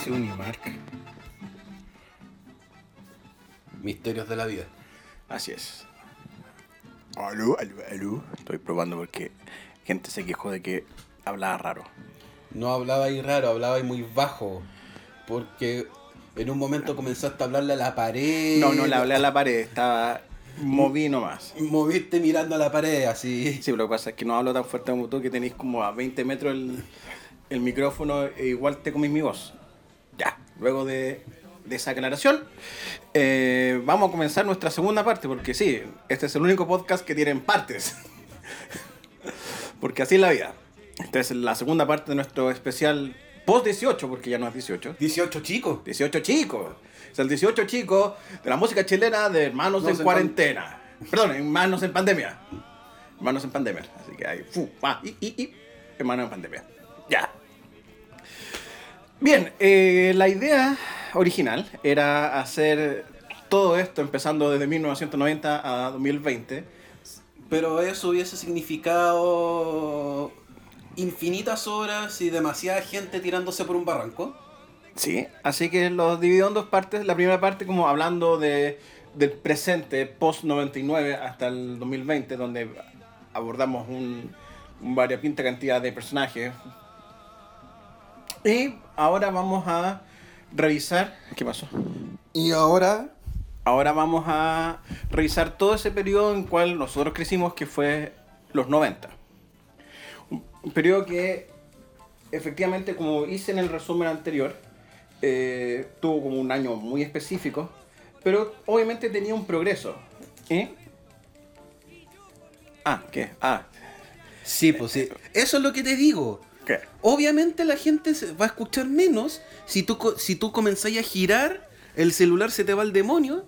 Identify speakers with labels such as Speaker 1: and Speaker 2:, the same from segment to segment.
Speaker 1: dice Unimark? Misterios de la vida.
Speaker 2: Así es. Aló, aló, aló. Estoy probando porque gente se quejó de que hablaba raro.
Speaker 1: No hablaba ahí raro, hablaba ahí muy bajo. Porque en un momento comenzaste a hablarle a la pared.
Speaker 2: No, no le hablé a la pared, estaba moví nomás.
Speaker 1: Moviste mirando a la pared, así.
Speaker 2: Sí, pero lo que pasa es que no hablo tan fuerte como tú, que tenéis como a 20 metros el, el micrófono e igual te comís mi voz. Ya, luego de, de esa aclaración, eh, vamos a comenzar nuestra segunda parte, porque sí, este es el único podcast que tiene partes. porque así es la vida. Esta es la segunda parte de nuestro especial post 18, porque ya no es 18.
Speaker 1: 18 chicos.
Speaker 2: 18 chicos. Es el 18 chicos de la música chilena de Hermanos
Speaker 1: No,
Speaker 2: en
Speaker 1: en
Speaker 2: Cuarentena. Perdón, Hermanos en Pandemia. Hermanos en Pandemia. Así que hay. Fu, ah, y, y, y. Hermanos en Pandemia. Ya. Bien, eh, la idea original era hacer todo esto empezando desde 1990 a 2020.
Speaker 1: Pero eso hubiese significado infinitas horas y demasiada gente tirándose por un barranco.
Speaker 2: Sí, así que los divido en dos partes. La primera parte como hablando de, del presente, post 99 hasta el 2020, donde abordamos un, un cantidad de personajes. Y ahora vamos a revisar... ¿Qué pasó?
Speaker 1: Y ahora
Speaker 2: Ahora vamos a revisar todo ese periodo en cual nosotros crecimos, que fue los 90. Un, periodo que, efectivamente, como hice en el resumen anterior, eh, tuvo como un año muy específico, pero obviamente tenía un progreso. ¿Eh? Ah, ¿qué? Ah,
Speaker 1: Sí, pues sí. Eso es lo que te digo. Obviamente la gente va a escuchar menos si tú, si tú comenzás a girar, el celular se te va al demonio.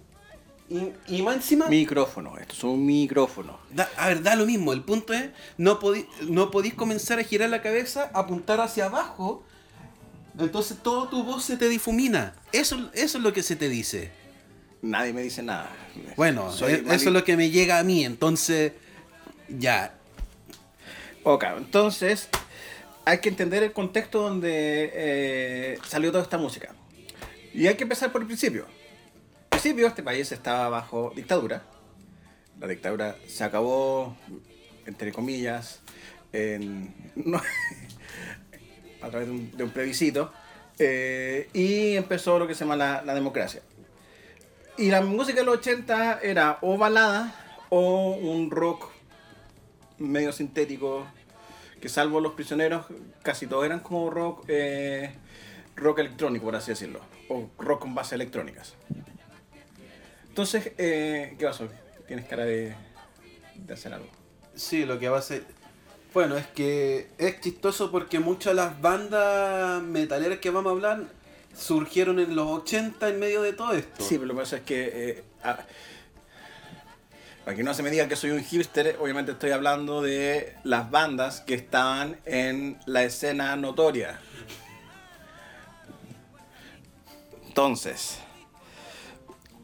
Speaker 1: Y, y más encima...
Speaker 2: Micrófono, esto es un micrófono.
Speaker 1: Da- a ver, da lo mismo. El punto es, no, podí- no podís comenzar a girar la cabeza, apuntar hacia abajo. Entonces toda tu voz se te difumina. Eso, eso es lo que se te dice.
Speaker 2: Nadie me dice nada.
Speaker 1: Bueno,
Speaker 2: Soy
Speaker 1: e- eso es lo que me llega a mí. Entonces, ya.
Speaker 2: Ok, entonces hay que entender el contexto donde eh, salió toda esta música. Y hay que empezar por el principio. Al principio este país estaba bajo dictadura. La dictadura se acabó, entre comillas, a través de un, de un plebiscito. eh, y empezó lo que se llama la, la democracia. Y la música de los 80 era o balada o un rock medio sintético, que salvo los prisioneros, casi todos eran como rock, eh, rock electrónico, por así decirlo, o rock con bases electrónicas. Entonces, eh, ¿qué pasó? Tienes cara de, de hacer algo.
Speaker 1: Sí, lo que va a ser. Bueno, es que es chistoso porque muchas de las bandas metaleras que vamos a hablar surgieron en los 80 en medio de todo esto.
Speaker 2: Sí, pero lo que pasa es que, eh, para que no se me diga que soy un hipster, obviamente estoy hablando de las bandas que estaban en la escena notoria. Entonces,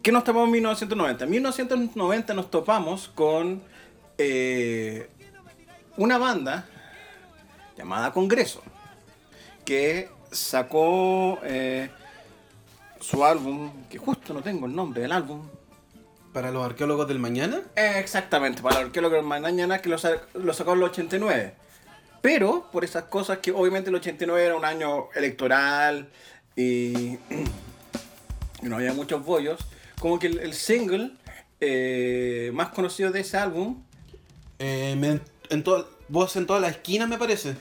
Speaker 2: ¿qué nos topamos en 1990? En 1990 nos topamos con eh, una banda llamada Congreso, que sacó eh, su álbum, que justo no tengo el nombre del álbum.
Speaker 1: Para los arqueólogos del mañana.
Speaker 2: Eh, Exactamente, para el arqueólogo de mañana que lo, lo sacó en el 89. Pero por esas cosas que obviamente el 89 era un año electoral y, y no había muchos bollos, como que el, el single eh, más conocido de ese álbum,
Speaker 1: Eh, me- en to- voz en todas las esquinas, me parece.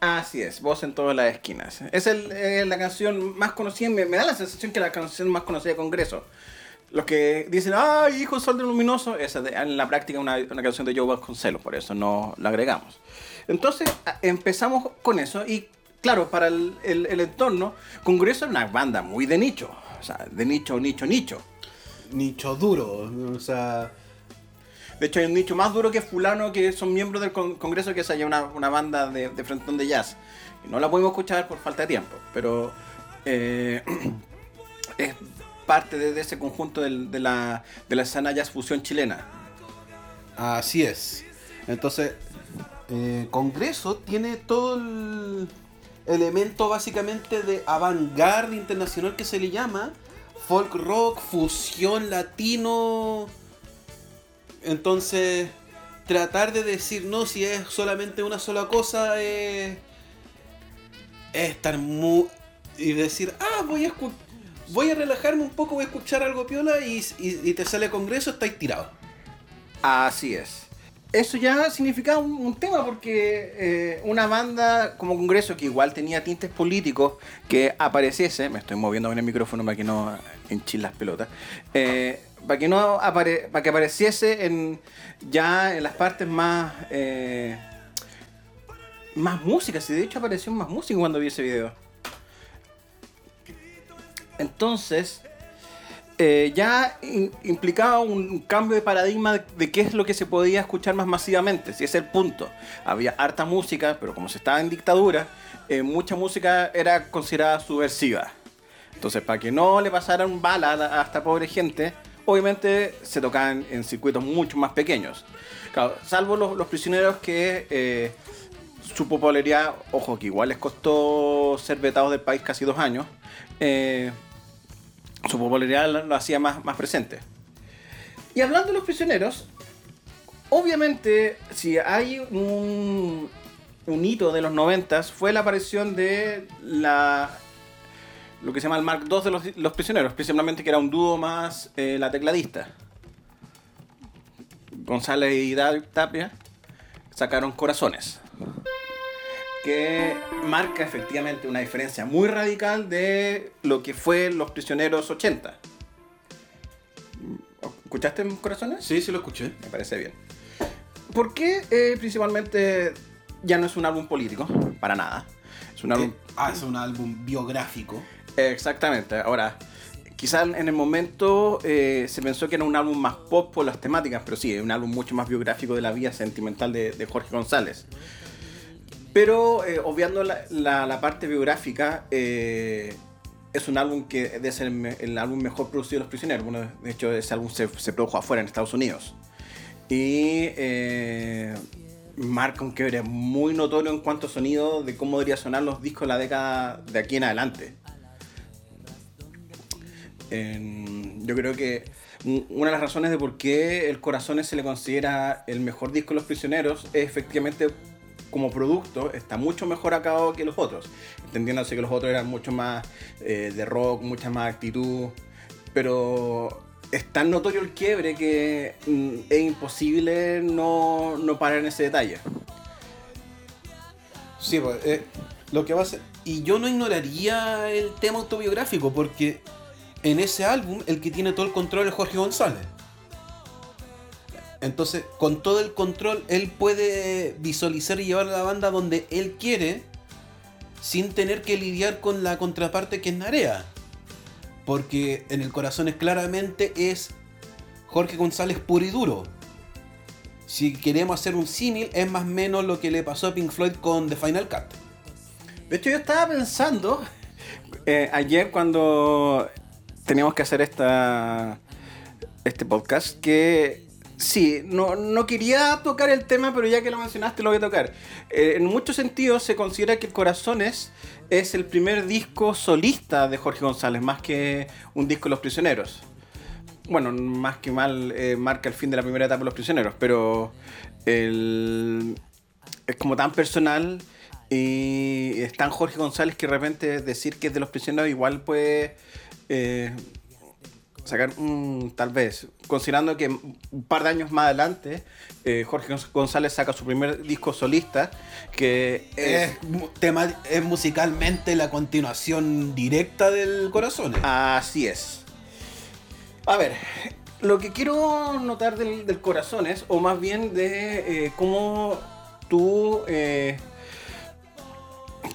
Speaker 2: así es, Voz en todas las esquinas. Es el- eh, la canción más conocida, me, me da la sensación que la canción más conocida de Congreso. Los que dicen, ay, hijo sol de luminoso, esa de- en la práctica una, una canción de Joe Vasconcelos, por eso no la agregamos. Entonces empezamos con eso y claro, para el, el- el entorno, Congreso es una banda muy de nicho, o sea, de nicho, nicho, nicho.
Speaker 1: Nicho duro, o sea.
Speaker 2: De hecho, hay un nicho más duro que fulano que son miembros del con- Congreso que es allá una, una banda de, de frontón de jazz. No la podemos escuchar por falta de tiempo, pero eh, es parte de, ese conjunto de, la, de la escena jazz fusión chilena.
Speaker 1: Así es. Entonces, eh, Congreso tiene todo el, elemento básicamente de avant-garde internacional que se le llama, folk rock, fusión latino. Entonces, tratar de decir no si es solamente una sola cosa es, es estar muy y decir ah voy a voy a relajarme un poco voy a escuchar algo piola y, y- y te sale congreso estáis tirado
Speaker 2: Así es. Eso ya significaba un, tema porque eh, una banda como Congreso que igual tenía tintes políticos que apareciese, me estoy moviendo en el micrófono para que no hinchis las pelotas, eh, para que no apare- para que apareciese en ya en las partes más eh, más música, si de hecho apareció más música cuando vi ese video. Entonces, eh, ya implicaba un cambio de paradigma de, qué es lo que se podía escuchar más masivamente, si es el punto. Había harta música, pero como se estaba en dictadura, eh, mucha música era considerada subversiva. Entonces, para que no le pasaran bala a, esta pobre gente, obviamente se tocaban en circuitos mucho más pequeños. Claro, salvo los, prisioneros que eh, su popularidad, ojo, que igual les costó ser vetados del país casi dos años, su popularidad lo, hacía más, más presente. Y hablando de los prisioneros, obviamente, si hay un, hito de los noventas, fue la aparición de la lo que se llama el Mark II de los, los prisioneros, principalmente que era un dúo más eh, la tecladista. González y Tapia sacaron Corazones, que marca efectivamente una diferencia muy radical de lo que fue Los Prisioneros 80. ¿Escuchaste Corazones?
Speaker 1: sí sí lo escuché
Speaker 2: Me parece bien. ¿Por qué eh, principalmente ya no es un álbum político? Para nada. Es un álbum...
Speaker 1: ah es un álbum biográfico
Speaker 2: Exactamente. Ahora, quizás en el momento eh, se pensó que era un álbum más pop por las temáticas, pero sí, es un álbum mucho más biográfico de la vida sentimental de, de Jorge González. Pero eh, obviando la, parte biográfica, eh, es un álbum que ser el, el álbum mejor producido de Los Prisioneros. De hecho, ese álbum se, se produjo afuera, en Estados Unidos. Y eh, marca un quiebre muy notorio en cuanto a sonido de cómo debería sonar los discos de la década de aquí en adelante. Yo creo que un- una de las razones de por qué El Corazones se le considera el mejor disco de Los Prisioneros es efectivamente como producto está mucho mejor acabado que los otros. Entendiéndose que los otros eran mucho más eh, de rock, mucha más actitud, pero es tan notorio el quiebre que mm, es imposible no, no parar en ese detalle.
Speaker 1: Sí, pues, eh, lo que va a ser. Y yo no ignoraría el tema autobiográfico, porque en ese álbum el que tiene todo el control es Jorge González. Entonces, con todo el control, él puede visualizar y llevar a la banda donde él quiere, sin tener que lidiar con la contraparte que es Narea. Porque en el corazón es claramente es Jorge González puro y duro. Si queremos hacer un símil, es más o menos lo que le pasó a Pink Floyd con The Final Cut.
Speaker 2: De hecho, yo estaba pensando eh, ayer cuando teníamos que hacer esta, este podcast que sí, no, no quería tocar el tema, pero ya que lo mencionaste lo voy a tocar. Eh, en muchos sentidos se considera que Corazones es el primer disco solista de Jorge González, más que un disco de Los Prisioneros. Bueno, más que mal eh, marca el fin de la primera etapa de Los Prisioneros, pero el, es como tan personal y es tan Jorge González que de repente decir que es de los prisioneros igual puede eh, sacar un tal vez considerando que un par de años más adelante eh, Jorge González saca su primer disco solista que es
Speaker 1: Es, mu- tema, es musicalmente la continuación directa del corazón.
Speaker 2: Así es. A ver, lo que quiero notar del, del corazón es, o más bien de eh, cómo tú eh,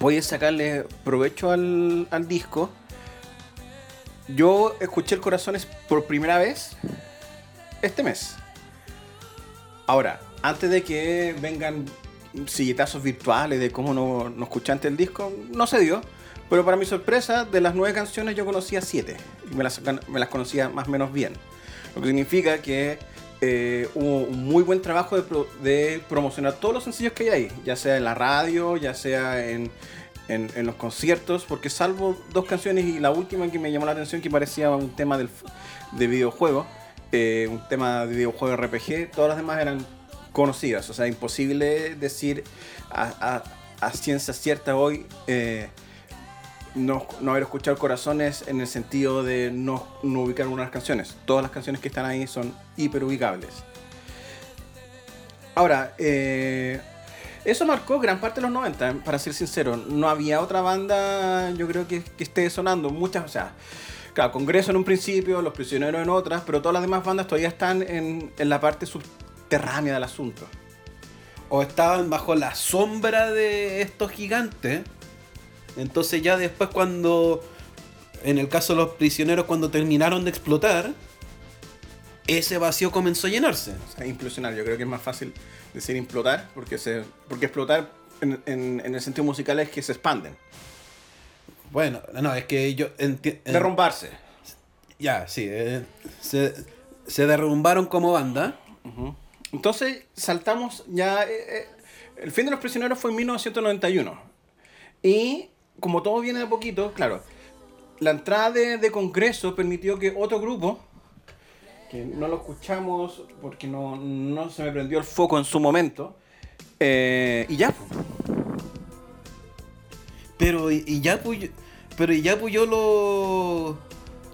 Speaker 2: puedes sacarle provecho al, al disco. Yo escuché el Corazones por primera vez este mes. Ahora, antes de que vengan silletazos virtuales de cómo no, no escuché antes el disco, no se dio. Pero para mi sorpresa, de las nueve canciones yo conocía siete. Y me las, me las conocía más o menos bien. Lo que significa que eh, hubo un muy buen trabajo de, de promocionar todos los sencillos que hay ahí. Ya sea en la radio, ya sea en, en, en los conciertos, porque salvo dos canciones y la última que me llamó la atención, que parecía un tema del, de videojuego, eh, un tema de videojuego RPG, todas las demás eran conocidas. O sea, imposible decir a, a- a ciencia cierta hoy eh, no, no haber escuchado Corazones en el sentido de no, no ubicar algunas canciones. Todas las canciones que están ahí son hiper ubicables. Ahora, eh, eso marcó gran parte de los 90, para ser sincero. No había otra banda, yo creo que, que esté sonando. Muchas, o sea, claro, Congreso en un principio, Los Prisioneros en otras, pero todas las demás bandas todavía están en, en la parte subterránea del asunto.
Speaker 1: O estaban bajo la sombra de estos gigantes. Entonces ya después cuando, en el caso de los prisioneros, cuando terminaron de explotar, ese vacío comenzó a llenarse.
Speaker 2: O sea, implosionar, yo creo que es más fácil decir implotar, porque, se, porque explotar en, en- en el sentido musical es que se expanden.
Speaker 1: Bueno, no, es que yo
Speaker 2: Derrumbarse.
Speaker 1: Ya, sí. eh, se, se derrumbaron como banda.
Speaker 2: Entonces saltamos ya. eh, eh, el fin de los prisioneros fue en 1991. Y como todo viene de a poquito, claro, la entrada de, de Congreso permitió que otro grupo, que no lo escuchamos porque no, no se me prendió el foco en su momento, eh, y ya. pues.
Speaker 1: Pero y, y ya pues, pero y ya pues yo lo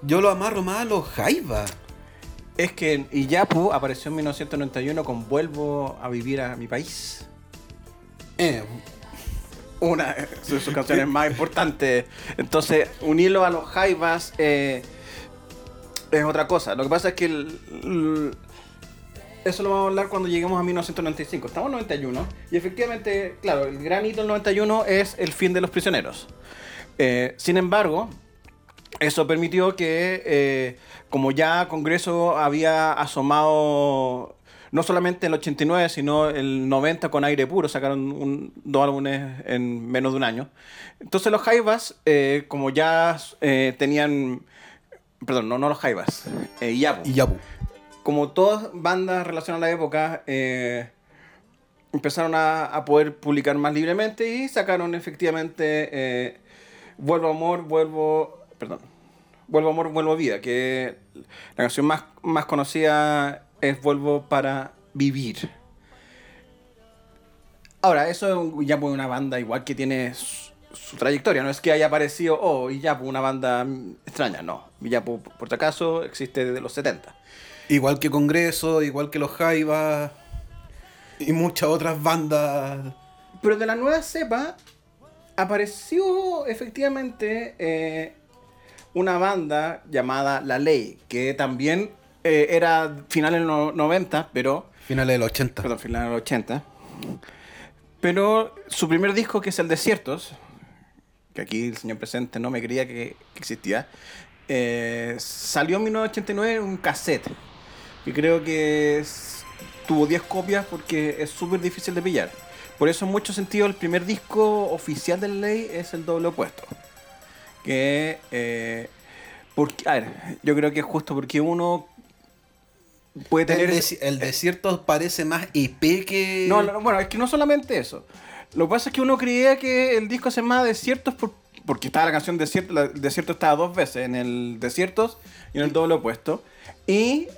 Speaker 1: yo lo amarro más a los jaivas.
Speaker 2: Es que Iyapu apareció en 1991 con Vuelvo a vivir a mi país.
Speaker 1: Eh,
Speaker 2: una de sus sus canciones más importantes. Entonces, unirlo a los Jaivas eh, es otra cosa. Lo que pasa es que eso lo vamos a hablar cuando lleguemos a 1995. Estamos en 91 y efectivamente, claro, el gran hito del 91 es el fin de los prisioneros. Eh, sin embargo, eso permitió que, eh, como ya Congreso había asomado, no solamente el 89, sino el 90 con aire puro, sacaron un- dos álbumes en menos de un año. Entonces los Jaivas, eh, como ya tenían, perdón, no, no los Jaivas, eh, Yapu.
Speaker 1: y ya
Speaker 2: como todas bandas relacionadas a la época, eh, empezaron a, a poder publicar más libremente y sacaron efectivamente eh, Vuelvo Amor, Vuelvo. Perdón. Vuelvo Amor, Vuelvo Vida, que la canción más, más conocida es Vuelvo para Vivir. Ahora, eso ya fue una banda igual que tiene su, trayectoria, no es que haya aparecido, oh, y ya una banda extraña, no. Ya por, por si acaso existe desde los 70.
Speaker 1: Igual que Congreso, igual que los jaivas y muchas otras bandas.
Speaker 2: Pero de la nueva cepa apareció efectivamente eh, una banda llamada La Ley, que también eh, era finales de los 90, pero...
Speaker 1: Finales del 80.
Speaker 2: Perdón, finales de los 80. Pero su primer disco, que es El Desiertos, que aquí el señor presente no me creía que, que existía, eh, salió en 1989 en un cassette. Y creo que es- tuvo 10 copias porque es súper difícil de pillar. Por eso, en muchos sentidos, el primer disco oficial de la ley es el doble opuesto. Que. eh, porque, a ver, yo creo que es justo porque uno puede tener.
Speaker 1: El, el desierto parece más EP que.
Speaker 2: No, no, bueno, es que no solamente eso. Lo que pasa es que uno creía que el disco se llamaba Desiertos por- porque estaba la canción Desierto, la- el Desierto estaba dos veces, en el Desiertos y en el doble opuesto. Y,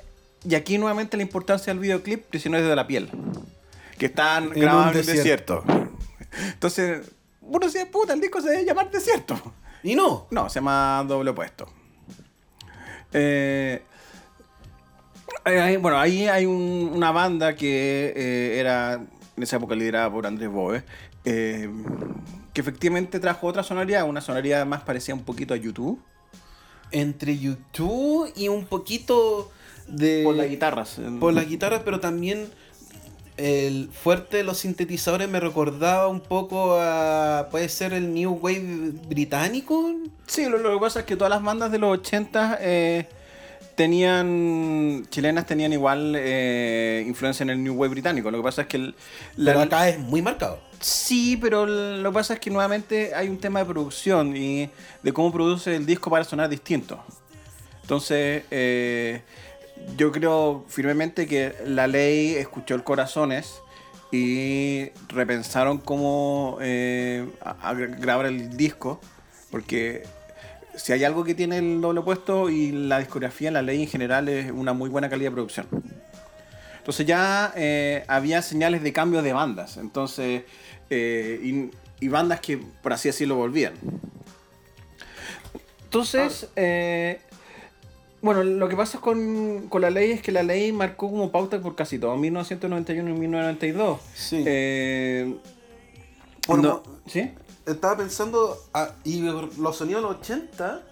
Speaker 2: y aquí nuevamente la importancia del videoclip Prisioneros de la Piel, que están grabados en el desierto. Entonces, uno decía, puta, el disco se debe llamar Desierto.
Speaker 1: Y no.
Speaker 2: No, se llama doble opuesto. Eh, eh, bueno, ahí hay un- una banda que eh, era en esa época liderada por Andrés Boe, eh, que efectivamente trajo otra sonoridad, una sonoridad más parecida un poquito a YouTube,
Speaker 1: Entre YouTube y un poquito de.
Speaker 2: por las guitarras.
Speaker 1: Por las guitarras, pero también el fuerte de los sintetizadores me recordaba un poco a. Puede ser el New Wave británico.
Speaker 2: Sí, lo, lo que pasa es que todas las bandas de los 80 eh, tenían, chilenas tenían igual eh, influencia en el New Wave británico. Lo que pasa es que el- la-
Speaker 1: Pero acá es muy marcado.
Speaker 2: Sí, pero lo que pasa es que nuevamente hay un tema de producción y de cómo produce el disco para sonar distinto. Entonces, eh, yo creo firmemente que la ley escuchó el Corazones y repensaron cómo eh, a- a grabar el disco, porque si hay algo que tiene el doble opuesto y la discografía, la ley en general es una muy buena calidad de producción. Entonces ya eh, había señales de cambio de bandas, entonces eh, y, y bandas que por así decirlo volvían. Entonces, eh, bueno, lo que pasa con, con la ley es que la ley marcó como pauta por casi todo, 1991 y 1992.
Speaker 1: Sí. Por
Speaker 2: no- ¿Sí?
Speaker 1: Estaba pensando, ah, y los sonidos de los 80,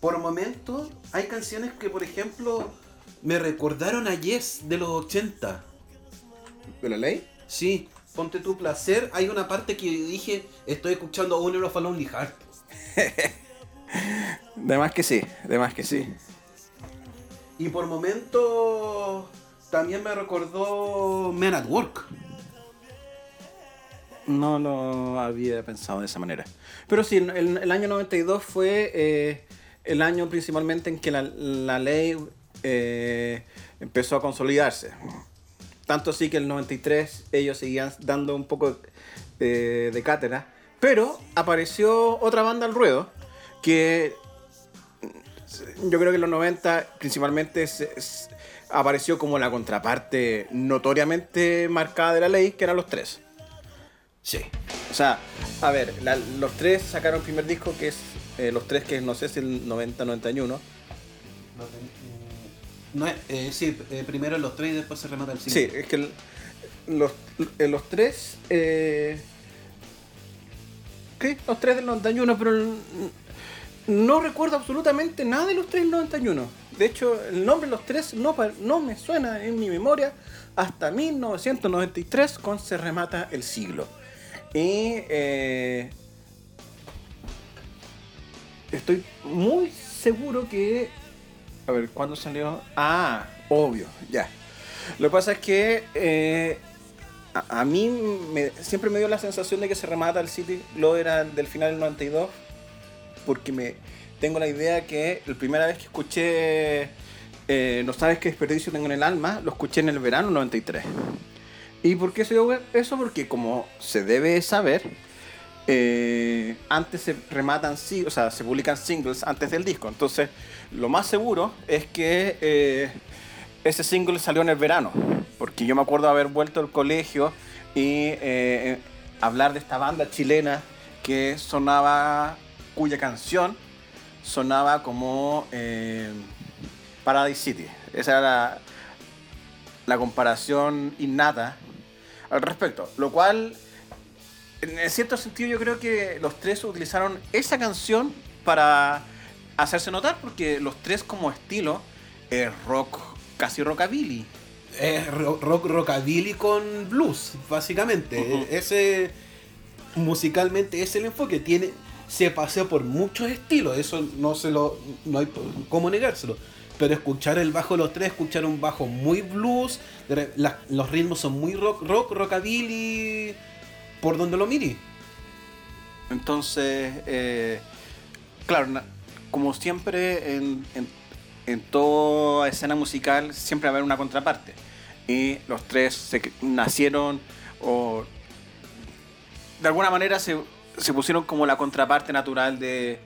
Speaker 1: por momentos, hay canciones que, por ejemplo, me recordaron a Yes de los 80.
Speaker 2: ¿De la ley?
Speaker 1: Sí, ponte tu placer. Hay una parte que dije, estoy escuchando a Uno of a Lonely Heart.
Speaker 2: De más que sí, de más que sí.
Speaker 1: Y por momentos también me recordó Men at Work.
Speaker 2: No lo había pensado de esa manera. Pero sí, el, el año 92 fue eh, el año principalmente en que la, la ley eh, empezó a consolidarse. Tanto así que el 93 ellos seguían dando un poco eh, de cátedra. Pero apareció otra banda al ruedo que yo creo que en los 90 principalmente apareció como la contraparte notoriamente marcada de la ley, que eran los tres.
Speaker 1: Sí.
Speaker 2: O sea, a ver, la- los tres sacaron el primer disco que es eh, los tres que no sé si el 90-91.
Speaker 1: No es, eh, sí, eh, primero los tres y después se remata el
Speaker 2: Sí,
Speaker 1: cine.
Speaker 2: es que el- los, eh, los tres... Eh, ¿Qué? Los tres del 91, pero el- no recuerdo absolutamente nada de los tres del 91. De hecho, el nombre de los tres no me suena en mi memoria hasta 1993 con Se remata el siglo. Y eh, estoy muy seguro que... A ver, ¿cuándo salió? Ah, obvio, ya. Lo que pasa es que eh, a, mí me- siempre me dio la sensación de que se remata el City Glow era del final del 92 porque me tengo la idea que la primera vez que escuché eh, No sabes qué desperdicio tengo en el alma, lo escuché en el verano del 93. ¿Y por qué se dio eso? Porque como se debe saber, eh, antes se rematan, o sea, se publican singles antes del disco. Entonces, lo más seguro es que eh, ese single salió en el verano. Porque yo me acuerdo haber vuelto al colegio y eh, hablar de esta banda chilena que sonaba, cuya canción sonaba como Paradise City. Esa era la comparación innata al respecto. Lo cual, en cierto sentido, yo creo que los tres utilizaron esa canción para hacerse notar, porque los tres como estilo es rock, casi rockabilly.
Speaker 1: Es ro- rock rockabilly con blues, básicamente. Ese musicalmente es el enfoque. Tiene, se pasea por muchos estilos. Eso no se lo, no hay cómo negárselo. Pero escuchar el bajo de los tres, escuchar un bajo muy blues, los ritmos son muy rock, rock, rockabilly, por donde lo mire.
Speaker 2: Entonces, eh, claro, como siempre en, en, toda escena musical, siempre va a haber una contraparte. Y los tres se nacieron o de alguna manera se, se pusieron como la contraparte natural de,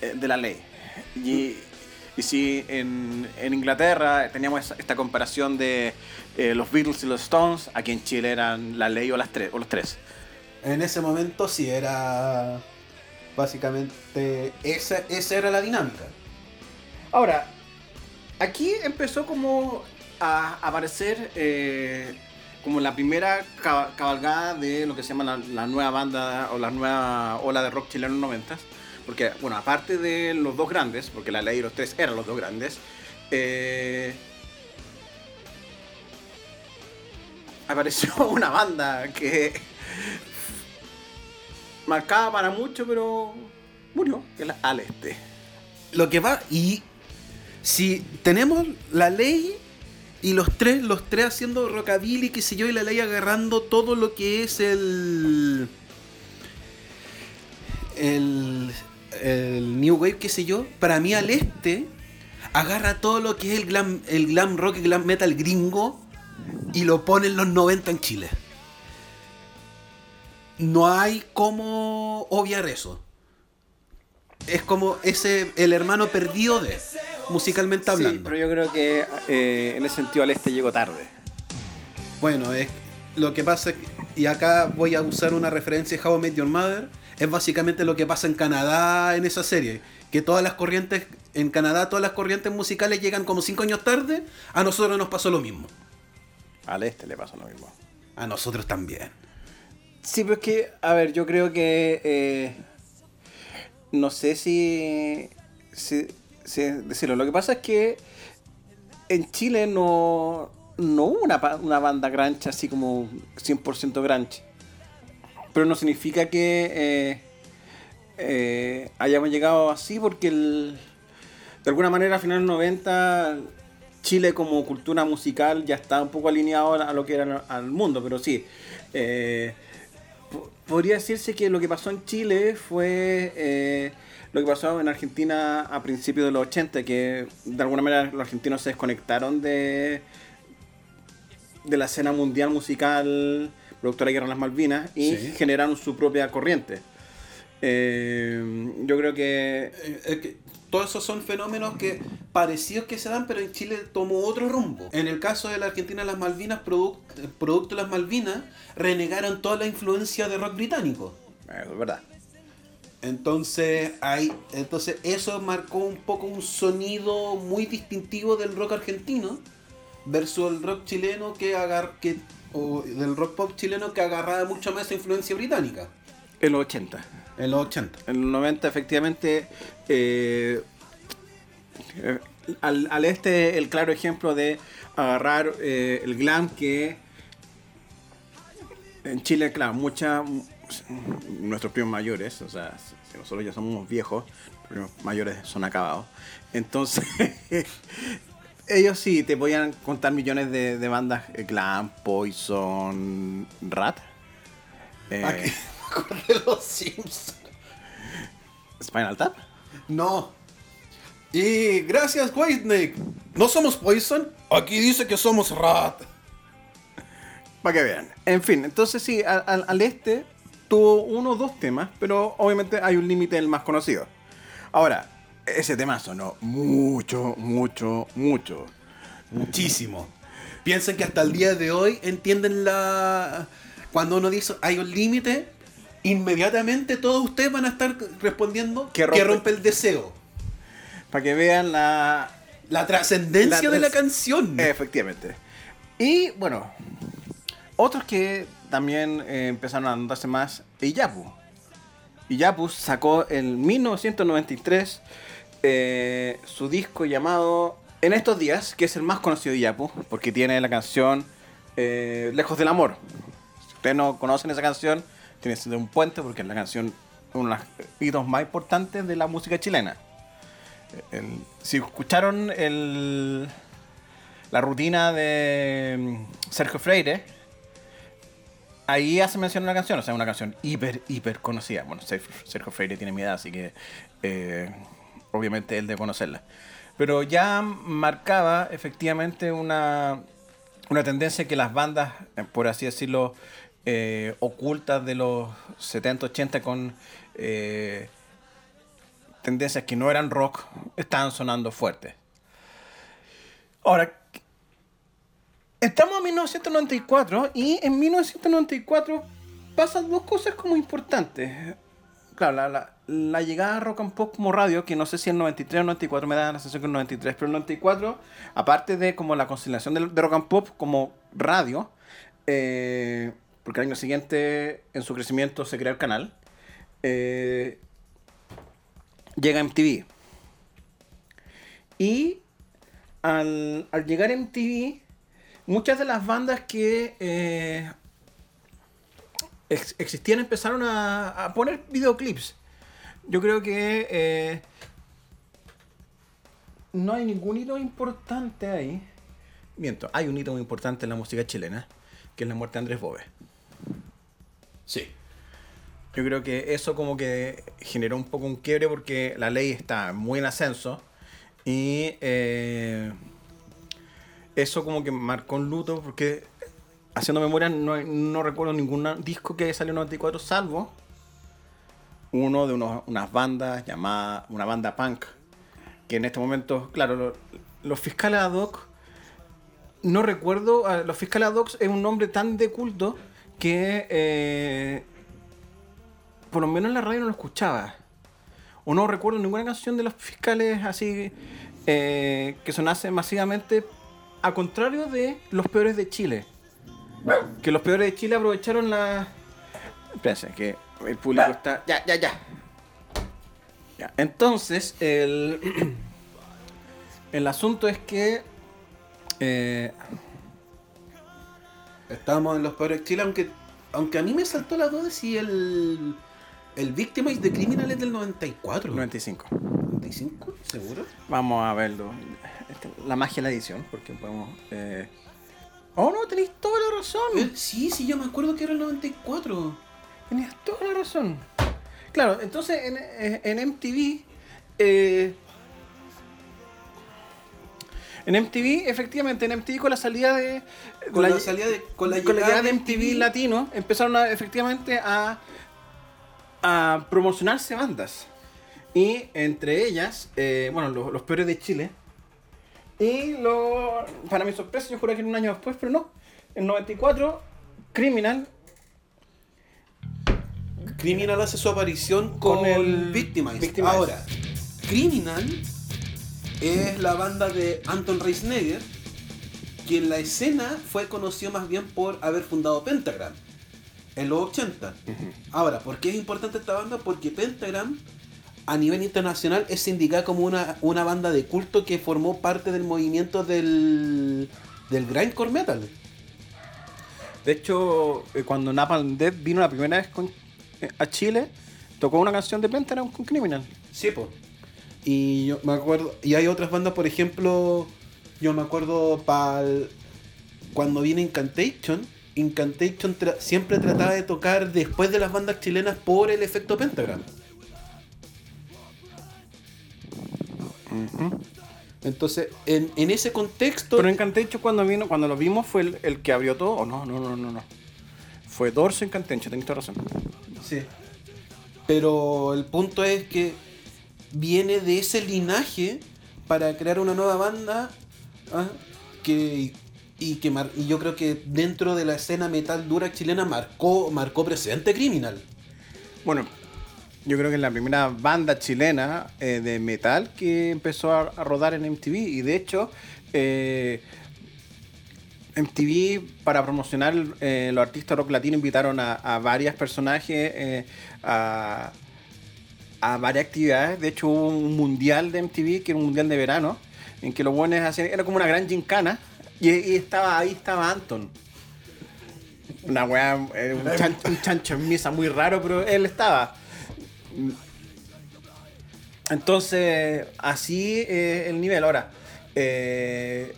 Speaker 2: eh, de la ley. Y, y si en, en Inglaterra teníamos esta comparación de eh, los Beatles y los Stones, aquí en Chile eran la ley o, las tres, o los tres.
Speaker 1: En ese momento sí era básicamente esa, esa era la dinámica.
Speaker 2: Ahora, aquí empezó como a aparecer eh, como la primera ca- cabalgada de lo que se llama la, la nueva banda o la nueva ola de rock chileno en los 90 Porque, bueno, aparte de los dos grandes, porque la ley y los tres eran los dos grandes, eh, apareció una banda que marcaba para mucho, pero murió, que la Al Este.
Speaker 1: Lo que va y si tenemos la ley y los tres, los tres haciendo rockabilly, qué sé yo, y la ley agarrando todo lo que es el el el new wave, qué sé yo, para mí al este agarra todo lo que es el glam el glam rock y glam metal gringo y lo pone en los 90 en Chile. no hay cómo obviar eso. Es como ese el hermano perdido de musicalmente hablando.
Speaker 2: Sí, pero yo creo que eh, en ese sentido al este llegó tarde.
Speaker 1: Bueno, es lo que pasa es que- y acá voy a usar una referencia de How I Met Your Mother, es básicamente lo que pasa en Canadá en esa serie, que todas las corrientes en Canadá todas las corrientes musicales llegan como cinco años tarde, a nosotros nos pasó lo mismo.
Speaker 2: Al este le pasó lo mismo.
Speaker 1: A nosotros también.
Speaker 2: Sí, pero es que, a ver, yo creo que. eh, no sé si, si, si decirlo. Lo que pasa es que en Chile no, no hubo una, una banda grancha así como 100% grancha. Pero no significa que eh, eh, hayamos llegado así porque de alguna manera a finales 90 Chile como cultura musical ya está un poco alineado a lo que era al mundo, pero sí. eh, po- podría decirse que lo que pasó en Chile fue lo que pasó en Argentina a principios de los 80, que de alguna manera los argentinos se desconectaron de, de la escena mundial musical productora de Guerra de las Malvinas y
Speaker 1: Sí.
Speaker 2: generaron su propia corriente. Eh, yo creo que
Speaker 1: Eh, que todos esos son fenómenos que parecidos que se dan, pero en Chile tomó otro rumbo. En el caso de la Argentina, las Malvinas, produc- eh, producto de las Malvinas, renegaron toda la influencia de rock británico.
Speaker 2: eh, es verdad.
Speaker 1: Entonces, hay, entonces eso marcó un poco un sonido muy distintivo del rock argentino versus el rock chileno que agar que o del rock pop chileno que agarraba mucho más esa influencia británica
Speaker 2: En los 80.
Speaker 1: en los 80.
Speaker 2: En los 90 efectivamente eh, eh, al, al este el claro ejemplo de agarrar eh, el glam que en Chile, claro, muchas nuestros primos mayores, o sea, si nosotros ya somos viejos, los primos mayores son acabados. Entonces, ellos sí te podían contar millones de, de bandas eh, glam, Poison, Rat. eh,
Speaker 1: ¿A qué? De los Simpsons.
Speaker 2: Spinal Tap.
Speaker 1: No. Y gracias, Whitesnake. ¿No somos Poison? Aquí dice que somos Rat.
Speaker 2: Para que vean. En fin, entonces sí, al, al- al este tuvo uno o dos temas, pero obviamente hay un límite el más conocido. Ahora, ese tema sonó mucho, mucho, mucho.
Speaker 1: Muchísimo. Piensen que hasta el día de hoy entienden la... Cuando uno dice hay un límite, inmediatamente todos ustedes van a estar respondiendo
Speaker 2: Que rompe-
Speaker 1: rompe, el deseo.
Speaker 2: Para que vean la...
Speaker 1: La trascendencia
Speaker 2: La
Speaker 1: de la canción.
Speaker 2: Efectivamente. Y bueno, otros que también eh, empezaron a notarse más, Iyapu. Iyapu sacó en 1993 eh, su disco llamado En estos días, que es el más conocido de Iyapu, porque tiene la canción eh, Lejos del Amor. Si ustedes no conocen esa canción, tiene que un puente porque es la canción, uno de los hitos más importantes de la música chilena. El- si escucharon el, la rutina de mm, Sergio Freire, ahí hace mención a una canción, o sea, una canción hiper, hiper conocida. Bueno, Sergio Freire tiene mi edad, así que eh, obviamente él debe conocerla. Pero ya marcaba efectivamente una, una tendencia que las bandas, por así decirlo, eh, ocultas de los 70, 80 con eh, tendencias que no eran rock estaban sonando fuertes. Ahora, estamos en 1994 y en 1994 pasan dos cosas como importantes. Claro, la, la- llegada a Rock and Pop como radio, que no sé si en 93 o 94 me da la sensación que en 93, pero en 94, aparte de como la conciliación de, de Rock and Pop como radio, eh, porque el año siguiente en su crecimiento se crea el canal, eh, llega MTV. Y al, al llegar MTV, muchas de las bandas que eh, ex- existían empezaron a, a poner videoclips. Yo creo que eh, no hay ningún hito importante ahí. Miento, hay un hito muy importante en la música chilena, que es la muerte de Andrés Bove.
Speaker 1: Sí.
Speaker 2: Yo creo que eso como que generó un poco un quiebre porque la ley está muy en ascenso y eh, eso como que marcó un luto porque haciendo memoria, no, no recuerdo ningún disco que salió en 94, salvo uno de unos- unas bandas llamada, una banda punk, que en este momento, claro, lo- los fiscales ad hoc, no recuerdo, los fiscales ad es un nombre tan de culto que eh, por lo menos en la radio no lo escuchaba. O no recuerdo ninguna canción de los fiscales así eh, que sonase masivamente, a contrario de los peores de Chile. Que los peores de Chile aprovecharon la. Espérense, que el público está. Ya, ya, ya. Ya, Entonces, el. el asunto es que. eh,
Speaker 1: Estábamos en los peores Chile, aunque, aunque a mí me saltó la duda si el, el Victimize de Criminal es del 94.
Speaker 2: 95.
Speaker 1: ¿95? ¿Seguro?
Speaker 2: Vamos a verlo. Este, La magia de la edición, porque podemos. eh, Oh, no, tenéis toda la razón.
Speaker 1: Eh, Sí, sí, yo me acuerdo que era el 94.
Speaker 2: Tenías toda la razón. Claro, entonces en, eh, en MTV. eh, en MTV, efectivamente, en MTV con la salida de.
Speaker 1: Con la, salida de. Con la,
Speaker 2: con la
Speaker 1: llegada
Speaker 2: de MTV Latino, empezaron a, efectivamente a, a promocionarse bandas. Y entre ellas, eh, bueno, los, los peores de Chile. Y lo, para mi sorpresa, yo juré que era un año después, pero no. En 94, Criminal
Speaker 1: Criminal hace su aparición con,
Speaker 2: Con
Speaker 1: el Victimize.
Speaker 2: Victimize.
Speaker 1: Ahora, Criminal es la banda de Anton Reisneger, que en la escena fue conocido más bien por haber fundado Pentagram en los 80. Ahora, ¿por qué es importante esta banda? Porque Pentagram a nivel internacional es indicada como una, una banda de culto que formó parte del movimiento del, del grindcore metal.
Speaker 2: De hecho, eh, cuando Napalm Death vino la primera vez con- eh, a Chile, tocó una canción de Pentagram con Criminal.
Speaker 1: Sí, po. Y yo me acuerdo. Y hay otras bandas, por ejemplo. Yo me acuerdo pal, cuando viene Incantation. Incantation tra- siempre trataba de tocar después de las bandas chilenas por el efecto Pentagram. Entonces, en, en ese contexto.
Speaker 2: Pero Incantation cuando vino, cuando lo vimos fue el, el que abrió todo, o no, no, no, no, no. Fue Dorso Incantation, tenés toda razón.
Speaker 1: Sí. Pero el punto es que viene de ese linaje para crear una nueva banda ¿ah? que y que mar- y yo creo que dentro de la escena metal dura chilena marcó marcó precedente criminal.
Speaker 2: Bueno, yo creo que es la primera banda chilena eh, de metal que empezó a, a rodar en MTV. Y de hecho, eh, MTV para promocionar eh, los artistas rock latino invitaron a, a varios personajes a, a varias actividades. De hecho, hubo un mundial de MTV, que era un mundial de verano, en que los buenos hacían, era como una gran gincana. Y, y estaba ahí estaba Anton. Una weá, un, chan- un chancho en misa muy raro, pero él estaba. Entonces, así eh, el nivel. Ahora, eh,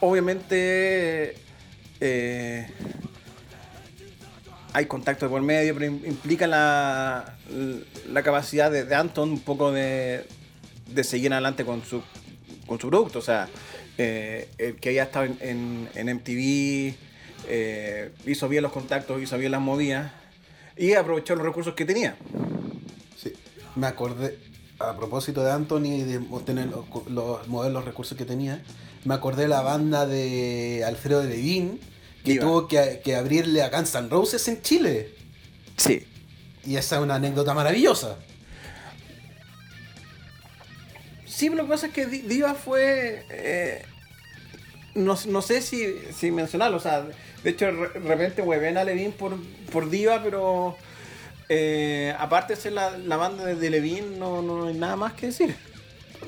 Speaker 2: obviamente eh, hay contacto por medio, pero im- implica la, la capacidad de, Anton un poco de, de seguir adelante con su, con su producto. O sea, eh, el que haya estado en, en, en MTV, hizo bien los contactos, hizo bien las movidas y aprovechó los recursos que tenía.
Speaker 1: Me acordé a propósito de Anthony y de tener los, los- mover los recursos que tenía. Me acordé de la banda de Alfredo de Levin que tuvo que, que abrirle a Guns N' Roses en Chile.
Speaker 2: Sí.
Speaker 1: Y esa es una anécdota maravillosa.
Speaker 2: Sí, pero lo que pasa es que Di- Diva fue. eh, no, no sé si, si mencionarlo, o sea, de hecho, de repente hueven a Levin por, por Diva, pero. Eh, aparte de ser la, la banda de, Levin, no, no hay nada más que decir.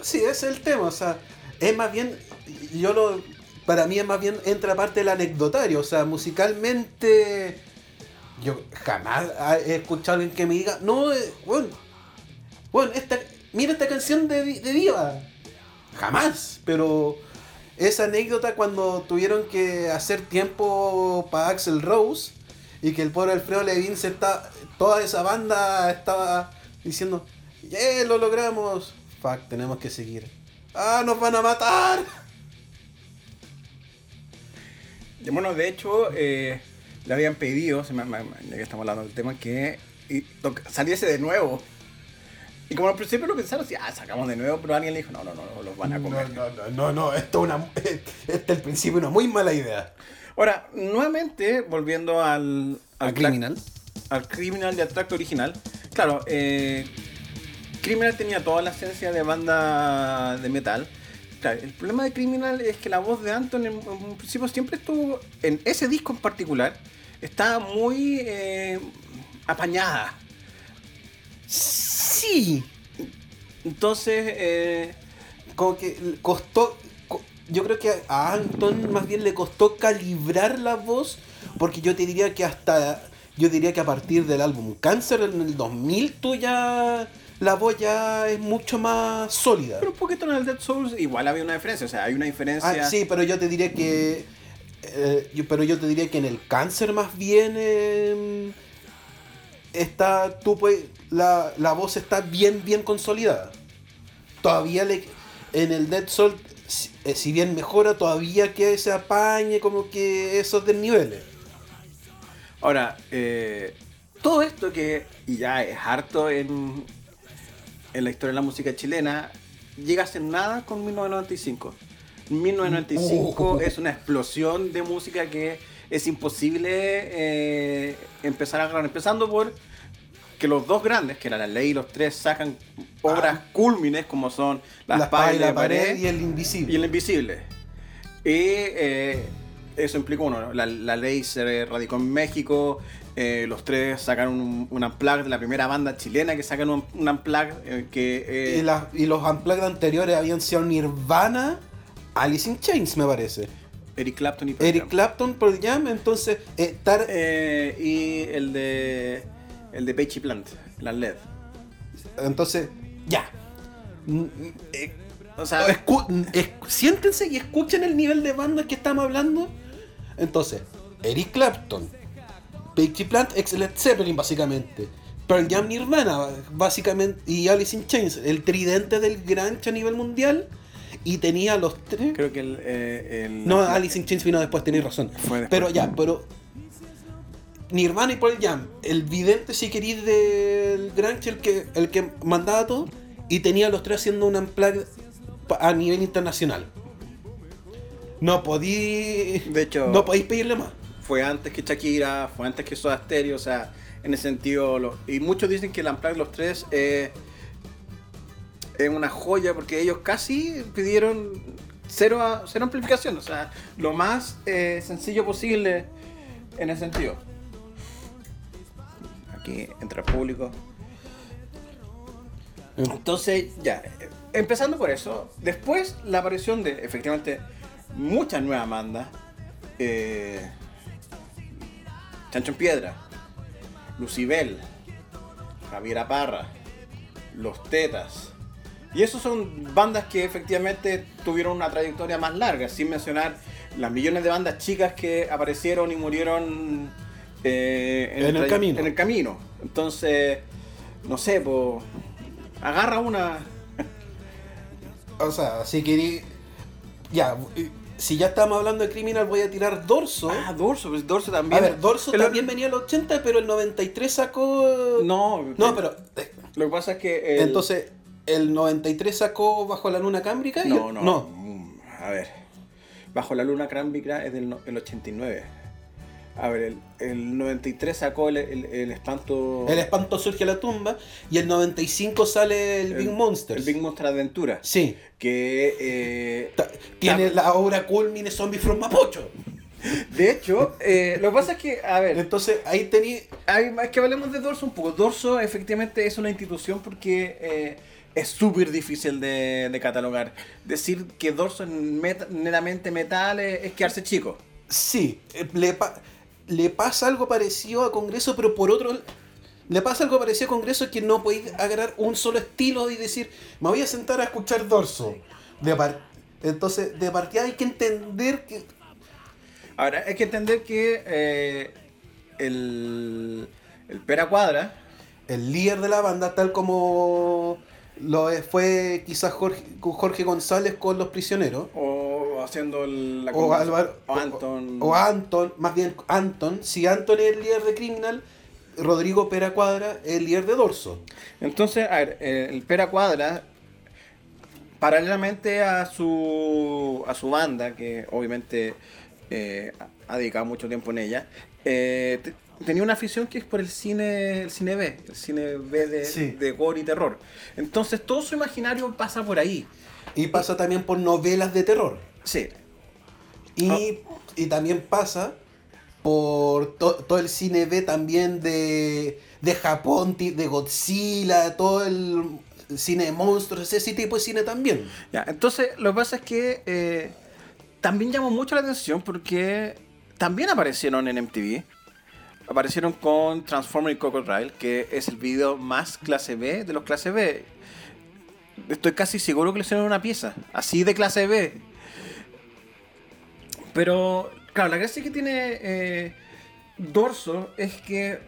Speaker 1: Sí, ese es el tema. O sea, es más bien. Yo lo. Para mí es más bien entra parte del anecdotario. O sea, musicalmente. Yo jamás he escuchado a alguien que me diga. No, eh, bueno. Bueno, esta, mira esta canción de Diva. Jamás. Pero. Esa anécdota cuando tuvieron que hacer tiempo para Axel Rose. Y que el pobre Alfredo Levin se está. Toda esa banda estaba diciendo. ¡Yeah! Lo logramos. Fuck, tenemos que seguir. ¡Ah! ¡Nos van a matar!
Speaker 2: Y Bueno, de hecho, eh, le habían pedido, se me- me- ya que estamos hablando del tema, que saliese de nuevo. Y como al principio lo pensaron, sí, ah, sacamos de nuevo, pero alguien le dijo, no, no, no, no, los van a comer.
Speaker 1: No, no, no, no, esto es una. Este es el principio una muy mala idea.
Speaker 2: Ahora, nuevamente, volviendo al,
Speaker 1: Al Criminal.
Speaker 2: Al criminal de Atracto original. Claro, eh, Criminal tenía toda la esencia de banda de metal. Claro, el problema de Criminal es que la voz de Anton en, en principio siempre estuvo, en ese disco en particular, estaba muy eh, apañada.
Speaker 1: Sí.
Speaker 2: Entonces, eh,
Speaker 1: Como que costó. co- Yo creo que a Anton más bien le costó calibrar la voz. Porque yo te diría que hasta. Yo diría que a partir del álbum Cáncer en el 2000 tú ya. La voz ya es mucho más sólida.
Speaker 2: pero un poquito en el Dead Souls igual había una diferencia. O sea, hay una diferencia.
Speaker 1: Ah, sí, pero yo te diría que. eh, yo- pero yo te diría que en el cáncer más bien. eh, está. Tú puedes. La, la voz está bien, bien consolidada. Todavía le. En el Dead Soul, si, eh, si bien mejora, todavía que se apañe como que esos desniveles.
Speaker 2: Ahora, eh, todo esto que y ya es harto en, en la historia de la música chilena, llega a ser nada con 1995. 1995
Speaker 1: Uh.
Speaker 2: es una explosión de música que es imposible eh, empezar a agarrar. Empezando por que los dos grandes, que eran la ley y los tres, sacan obras cúlmines como son La, espada y la, pared,
Speaker 1: y el invisible.
Speaker 2: y el invisible. Y eh, eso implica uno, ¿no? la, la ley se radicó en México, eh, los tres sacaron un, un de la primera banda chilena que sacan un, un eh, que... eh,
Speaker 1: y, las- y los unplugged anteriores habían sido Nirvana, Alice in Chains, me parece.
Speaker 2: Eric Clapton y Pearl
Speaker 1: Eric
Speaker 2: Jam.
Speaker 1: Clapton, Pearl Jam, entonces
Speaker 2: Eh, y el de el de Peachy Plant, la LED.
Speaker 1: entonces ya Mm,
Speaker 2: O sea,
Speaker 1: es- siéntense y escuchen el nivel de banda que estamos hablando entonces Eric Clapton Peachy Plant ex Led Zeppelin básicamente. Pearl Jam Nirvana básicamente y Alice in Chains el tridente del grunge a nivel mundial. Y tenía los tres.
Speaker 2: Creo que el... eh, el-
Speaker 1: no Alice in Chains vino después tenéis razón.
Speaker 2: Fue
Speaker 1: pero ya pero Nirvana y Pearl Jam, el vidente si queréis del grunge, el que, el que mandaba todo, y tenía los tres haciendo un unplugged a nivel internacional. No podí.
Speaker 2: De hecho-
Speaker 1: No podéis pedirle más.
Speaker 2: fue antes que Shakira, fue antes que Soda Stereo, o sea, en ese sentido, y muchos dicen que el Unplugged los tres eh, es una joya porque ellos casi pidieron cero, a- cero amplificación, o sea, lo más eh, sencillo posible en ese sentido. Aquí entra el público. Entonces, ya, empezando por eso, después la aparición de efectivamente muchas nuevas bandas. eh, Chancho en Piedra, Lucibel, Javiera Parra, Los Tetas. Y esos son bandas que efectivamente tuvieron una trayectoria más larga, sin mencionar las millones de bandas chicas que aparecieron y murieron eh,
Speaker 1: En el camino.
Speaker 2: En el camino. Entonces, no sé, pues agarra una.
Speaker 1: O sea, si queréis. Ya, si ya estamos hablando de Criminal, voy a tirar Dorso.
Speaker 2: Ah, Dorso, pues Dorso también.
Speaker 1: a ver, Dorso también venía en el 80, pero el 93 sacó.
Speaker 2: No,
Speaker 1: No, pero.
Speaker 2: Lo que pasa es que. el-
Speaker 1: Entonces, ¿el 93 sacó Bajo la Luna Cámbrica? y
Speaker 2: No,
Speaker 1: el-
Speaker 2: no. Mm, A ver. Bajo la luna Crámbica es del no- el 89. A ver, el, el 93 sacó el, el- el espanto.
Speaker 1: El espanto surge a la tumba y el 95 sale el, Big Monsters.
Speaker 2: El Big Monster Aventura.
Speaker 1: Sí.
Speaker 2: Que. eh,
Speaker 1: Tiene la obra culmine Zombie from Mapocho.
Speaker 2: De hecho, eh, lo que pasa es que, a ver,
Speaker 1: Entonces ahí tenía.
Speaker 2: es que hablemos de Dorso un poco. Dorso efectivamente es una institución porque eh, es súper difícil de, de catalogar. Decir que Dorso es meta- netamente metal es, es quedarse chico.
Speaker 1: Sí, eh, le, le pasa algo parecido a Congreso, pero por otro. Le pasa algo parecido a Congreso que no podéis agarrar un solo estilo y decir, me voy a sentar a escuchar Dorso. De par- Entonces, de partida hay que entender que.
Speaker 2: Ahora, hay que entender que eh, el, el Pera Cuadra,
Speaker 1: el líder de la banda, tal como lo fue quizás Jorge, Jorge González con Los Prisioneros.
Speaker 2: o haciendo el- la
Speaker 1: O. Álvaro.
Speaker 2: O Anton.
Speaker 1: O, o Anton, más bien Anton. Si Anton es el líder de Criminal, Rodrigo Pera Cuadra es el líder de Dorso.
Speaker 2: Entonces, a ver, eh, el Pera Cuadra, paralelamente a su, a su banda, que obviamente eh, ha dedicado mucho tiempo en ella, eh, te- tenía una afición que es por el cine, el cine B, el cine B de,
Speaker 1: Sí.
Speaker 2: de gore y terror. Entonces, todo su imaginario pasa por ahí.
Speaker 1: Y pasa también por novelas de terror.
Speaker 2: Sí.
Speaker 1: Y,
Speaker 2: Ah.
Speaker 1: y también pasa por to- todo el cine B también de, de Japón, de Godzilla, todo el cine de monstruos, ese tipo de cine también.
Speaker 2: Ya, entonces lo que pasa es que eh, también llamó mucho la atención porque también aparecieron en MTV. Aparecieron con Transformer y Crocodile, que es el video más clase B de los clase B. Estoy casi seguro que le hicieron una pieza, así de clase B. Pero, claro, la gracia que tiene eh, Dorso es que,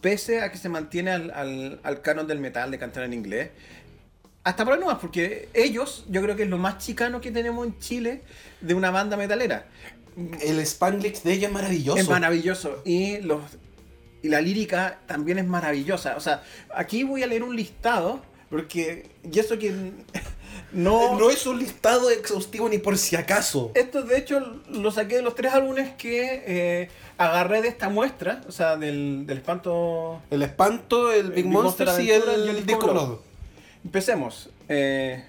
Speaker 2: pese a que se mantiene al, al, al canon del metal de cantar en inglés, hasta por ahí nomás, porque ellos, yo creo que es lo más chicano que tenemos en Chile de una banda metalera.
Speaker 1: El Spanglish de ella es maravilloso.
Speaker 2: Es maravilloso. Y, los, y la lírica también es maravillosa. O sea, aquí voy a leer un listado, porque. Y eso que. No.
Speaker 1: no es un listado exhaustivo ni por si acaso.
Speaker 2: Esto, de hecho, lo saqué de los tres álbumes que eh, agarré de esta muestra, o sea, del, del espanto.
Speaker 1: El Espanto, el Big,
Speaker 2: Big
Speaker 1: Monster
Speaker 2: Monster
Speaker 1: y el,
Speaker 2: y el Disco Blood. Empecemos. Eh,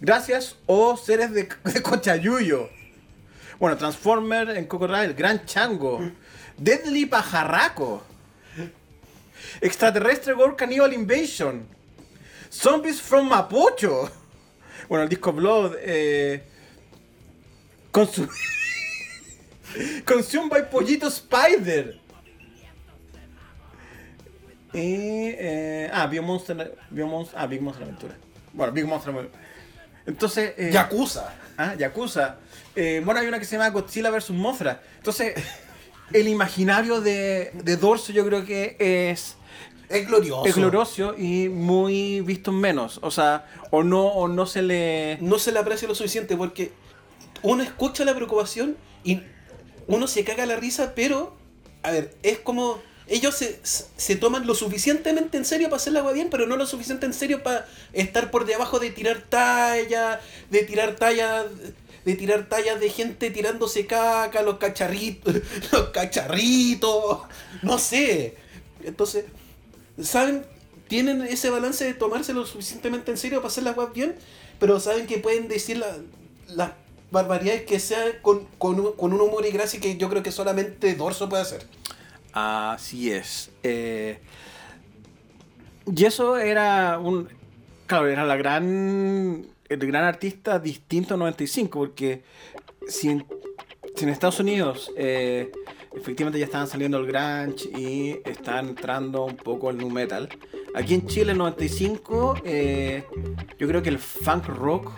Speaker 2: gracias, oh seres de, de Cochayuyo. Bueno, Transformer en Crocodile, Gran Chango, Deadly Pajarraco, Extraterrestre World Cannibal Invasion, Zombies from Mapocho. Bueno, el disco Blood, eh, Consum- Consumed by Pollito Spider. Y, eh, ah, Biomonster, Biomonster, ah, Big Monster Aventura. Bueno, Big Monster Aventura. Entonces, eh,
Speaker 1: Yakuza.
Speaker 2: Ah, Yakuza. Eh, bueno, hay una que se llama Godzilla vs. Mothra. Entonces, el imaginario de, de Dorso yo creo que es,
Speaker 1: Es glorioso.
Speaker 2: es glorioso y muy visto en menos. O sea, o no, o no se le...
Speaker 1: No se le aprecia lo suficiente porque uno escucha la preocupación y uno se caga la risa, pero, a ver, es como. Ellos se, se toman lo suficientemente en serio para hacer la agua bien, pero no lo suficiente en serio para estar por debajo de tirar talla, de tirar talla, de tirar tallas de gente tirándose caca, los cacharritos, los cacharritos, no sé. Entonces, saben, tienen ese balance de tomarse lo suficientemente en serio para hacer las cosas bien, pero saben que pueden decir la- las barbaridades que sea con, con, un- con un humor y gracia que yo creo que solamente Dorso puede hacer.
Speaker 2: Así es. Eh, y eso era un... Claro, era la gran... El gran artista distinto 95, porque si en, si en Estados Unidos eh, efectivamente ya estaban saliendo el grunge y estaban entrando un poco el nu metal, aquí en Chile el 95 eh, yo creo que el funk rock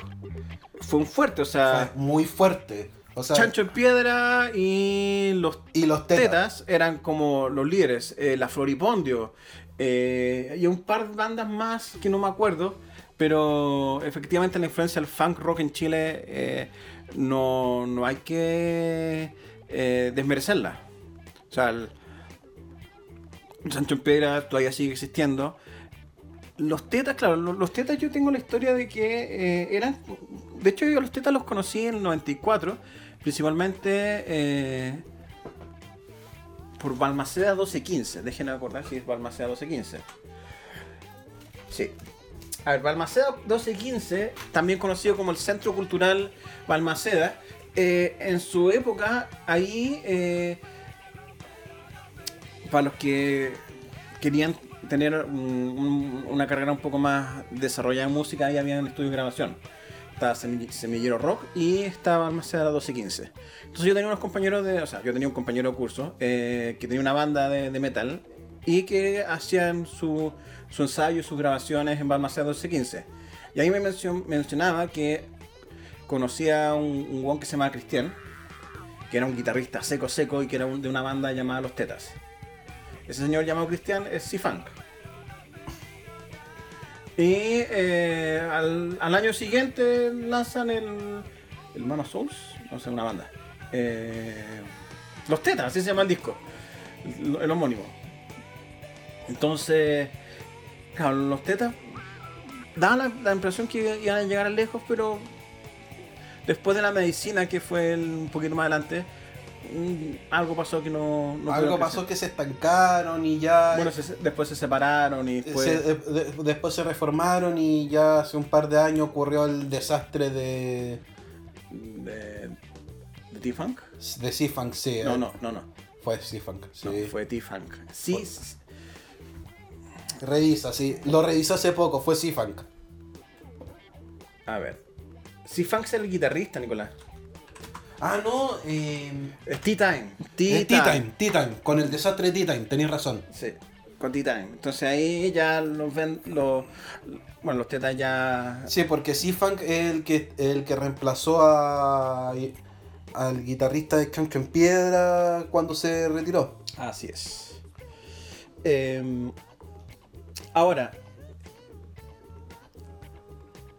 Speaker 2: fue un fuerte, o sea...
Speaker 1: Fue muy fuerte. O sea,
Speaker 2: Chancho en Piedra y los
Speaker 1: y los tetas.
Speaker 2: Tetas eran como los líderes, eh, la Floripondio eh, y un par de bandas más que no me acuerdo, pero efectivamente la influencia del funk rock en Chile eh, no, no hay que desmerecerla. O sea, el Sancho en todavía sigue existiendo. Los tetas, claro, lo- los tetas yo tengo la historia de que eh, eran... De hecho yo los tetas los conocí en el 94, principalmente eh, por Balmaceda 1215. Déjenme acordar si es Balmaceda 1215. Sí. A ver, Balmaceda 1215, también conocido como el Centro Cultural Balmaceda, eh, en su época ahí, para los que querían tener un- un- una carrera un poco más desarrollada en música, ahí había un estudio de grabación. Estaba Semi- Semillero Rock y estaba Balmaceda 1215. Entonces yo tenía unos compañeros de, o sea, yo tenía un compañero de curso eh, que tenía una banda de, de metal y que hacían su, su ensayo, sus grabaciones en Balmaceda 1215. Y ahí me mencio- mencionaba que conocía a un, un guan que se llamaba Cristian, que era un guitarrista seco seco y que era un- de una banda llamada Los Tetas. Ese señor llamado Cristian es C-Funk. Y eh, al, al año siguiente lanzan el. El Man Souls, no sé, una banda. Eh, los Tetas, así se llama el disco. El, homónimo. Entonces, claro, los Tetas daban la, la impresión que iban a llegar lejos, pero después de la medicina, que fue un poquito más adelante, algo pasó que no. no
Speaker 1: Algo pasó que se estancaron y ya.
Speaker 2: Bueno, se- después se separaron y después.
Speaker 1: se- de- de- después se reformaron y ya hace un par de años ocurrió el desastre de.
Speaker 2: de, de T-Funk.
Speaker 1: de C-Funk, sí.
Speaker 2: No,
Speaker 1: eh.
Speaker 2: no, no, no.
Speaker 1: Fue C-Funk, sí.
Speaker 2: No, fue T-Funk. Sí,
Speaker 1: Fue- Revisa, sí. Lo revisó hace poco, fue C-Funk.
Speaker 2: a ver. T-Funk es el guitarrista, Nicolás.
Speaker 1: Ah, no, eh.
Speaker 2: Es T-Time.
Speaker 1: Tea Time, Tea Time, con el desastre de Tea Time, tenéis razón.
Speaker 2: Sí, con T-Time. Entonces ahí ya los ven. Los, bueno, los tetas ya.
Speaker 1: Sí, porque C-Funk es el que, el que reemplazó a, al guitarrista de Canque en Piedra cuando se retiró.
Speaker 2: Así es. Eh, ahora,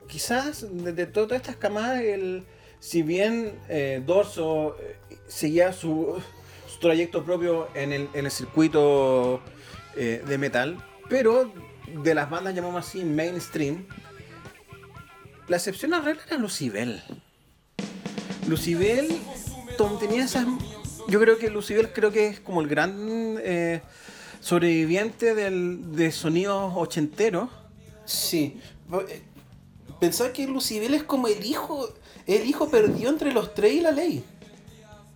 Speaker 2: quizás desde todas estas camadas, el, si bien eh, Dorso eh, seguía su, su trayecto propio en el, en el circuito eh, de metal, pero de las bandas llamamos así mainstream, la excepción a la regla era Lucibel. Lucibel tenía esas. Yo creo que Lucibel creo que es como el gran sobreviviente del, de sonidos ochenteros.
Speaker 1: Sí. Pensaba que Lucibel es como el hijo, el hijo perdido entre los tres y la ley.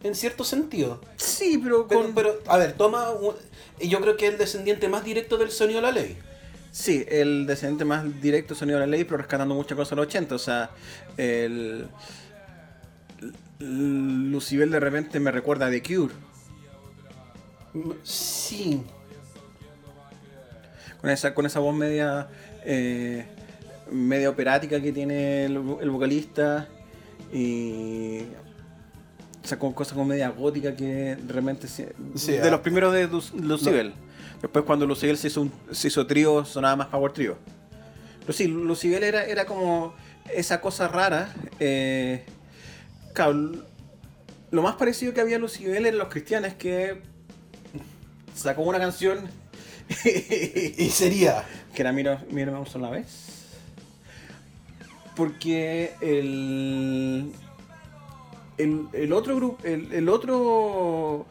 Speaker 1: En cierto sentido.
Speaker 2: Sí, pero
Speaker 1: Pero,
Speaker 2: con.
Speaker 1: pero, a ver, toma. un- yo creo que es el descendiente más directo del sonido de la ley.
Speaker 2: Sí, el descendiente más directo de sonido de la ley, pero rescatando muchas cosas de los 80. O sea, el. el- Lucibel de repente me recuerda a The Cure.
Speaker 1: Sí.
Speaker 2: Con esa, con esa voz media. eh, media operática que tiene el, el vocalista. Y. Con cosas como media gótica que se-
Speaker 1: Sí,
Speaker 2: de
Speaker 1: ah.
Speaker 2: los primeros de Lu- Lucibel. Después, cuando Lucibel se hizo, un- se hizo trío, sonaba más Power Trio. Pero sí, Lucibel era, era como esa cosa rara. eh, claro, lo más parecido que había a Lucibel eran los cristianos que sacó una canción
Speaker 1: Y sería.
Speaker 2: que era Mira, Mírame una sola vez. Porque el, el, el otro grupo, el, el otro...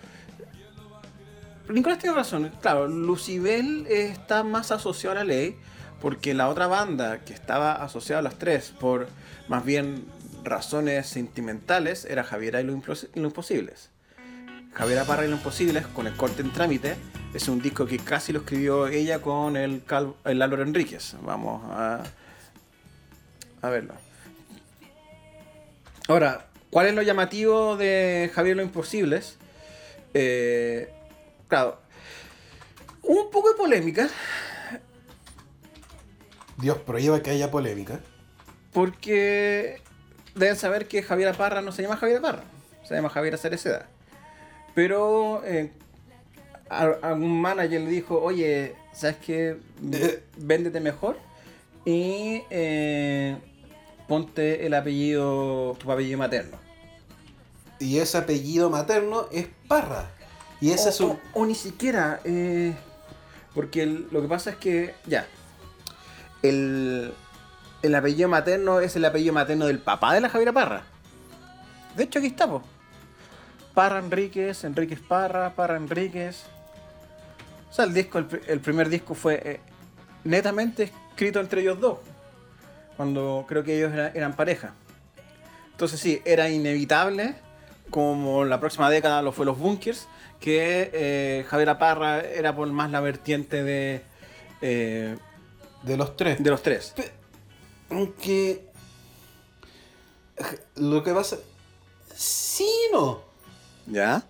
Speaker 2: Nicolás tiene razón, claro, Lucibel está más asociado a la ley porque la otra banda que estaba asociada a las tres por más bien razones sentimentales era Javiera y los Imposibles. Javiera Parra y los Imposibles, con el corte en trámite, es un disco que casi lo escribió ella con el, el Álvaro Enríquez. Vamos a, a verlo. Ahora, ¿cuál es lo llamativo de Javier y los Imposibles? Eh, claro, un poco de polémica,
Speaker 1: Dios prohíba que haya polémica.
Speaker 2: porque deben saber que Javiera Parra no se llama Javiera Parra, se llama Javiera Cereceda. Pero eh, algún manager le dijo, oye, ¿sabes qué?
Speaker 1: Eh.
Speaker 2: Véndete mejor y eh, ponte el apellido, tu apellido materno.
Speaker 1: Y ese apellido materno es Parra. Y ese
Speaker 2: o,
Speaker 1: es un.
Speaker 2: o- o ni siquiera, eh, porque el- lo que pasa es que, ya, el, el apellido materno es el apellido materno del papá de la Javiera Parra. De hecho, aquí estamos. Parra Enríquez, Enríquez Parra, Parra Enríquez. O sea, el disco, el, el primer disco fue eh, netamente escrito entre ellos dos. Cuando creo que ellos era- eran pareja. Entonces sí, era inevitable, como la próxima década lo fue los Bunkers, que eh, Javier Parra era por más la vertiente de, eh,
Speaker 1: De los tres.
Speaker 2: de los tres.
Speaker 1: Pe- Aunque. Lo que pasa. Sí, no.
Speaker 2: ¿Ya?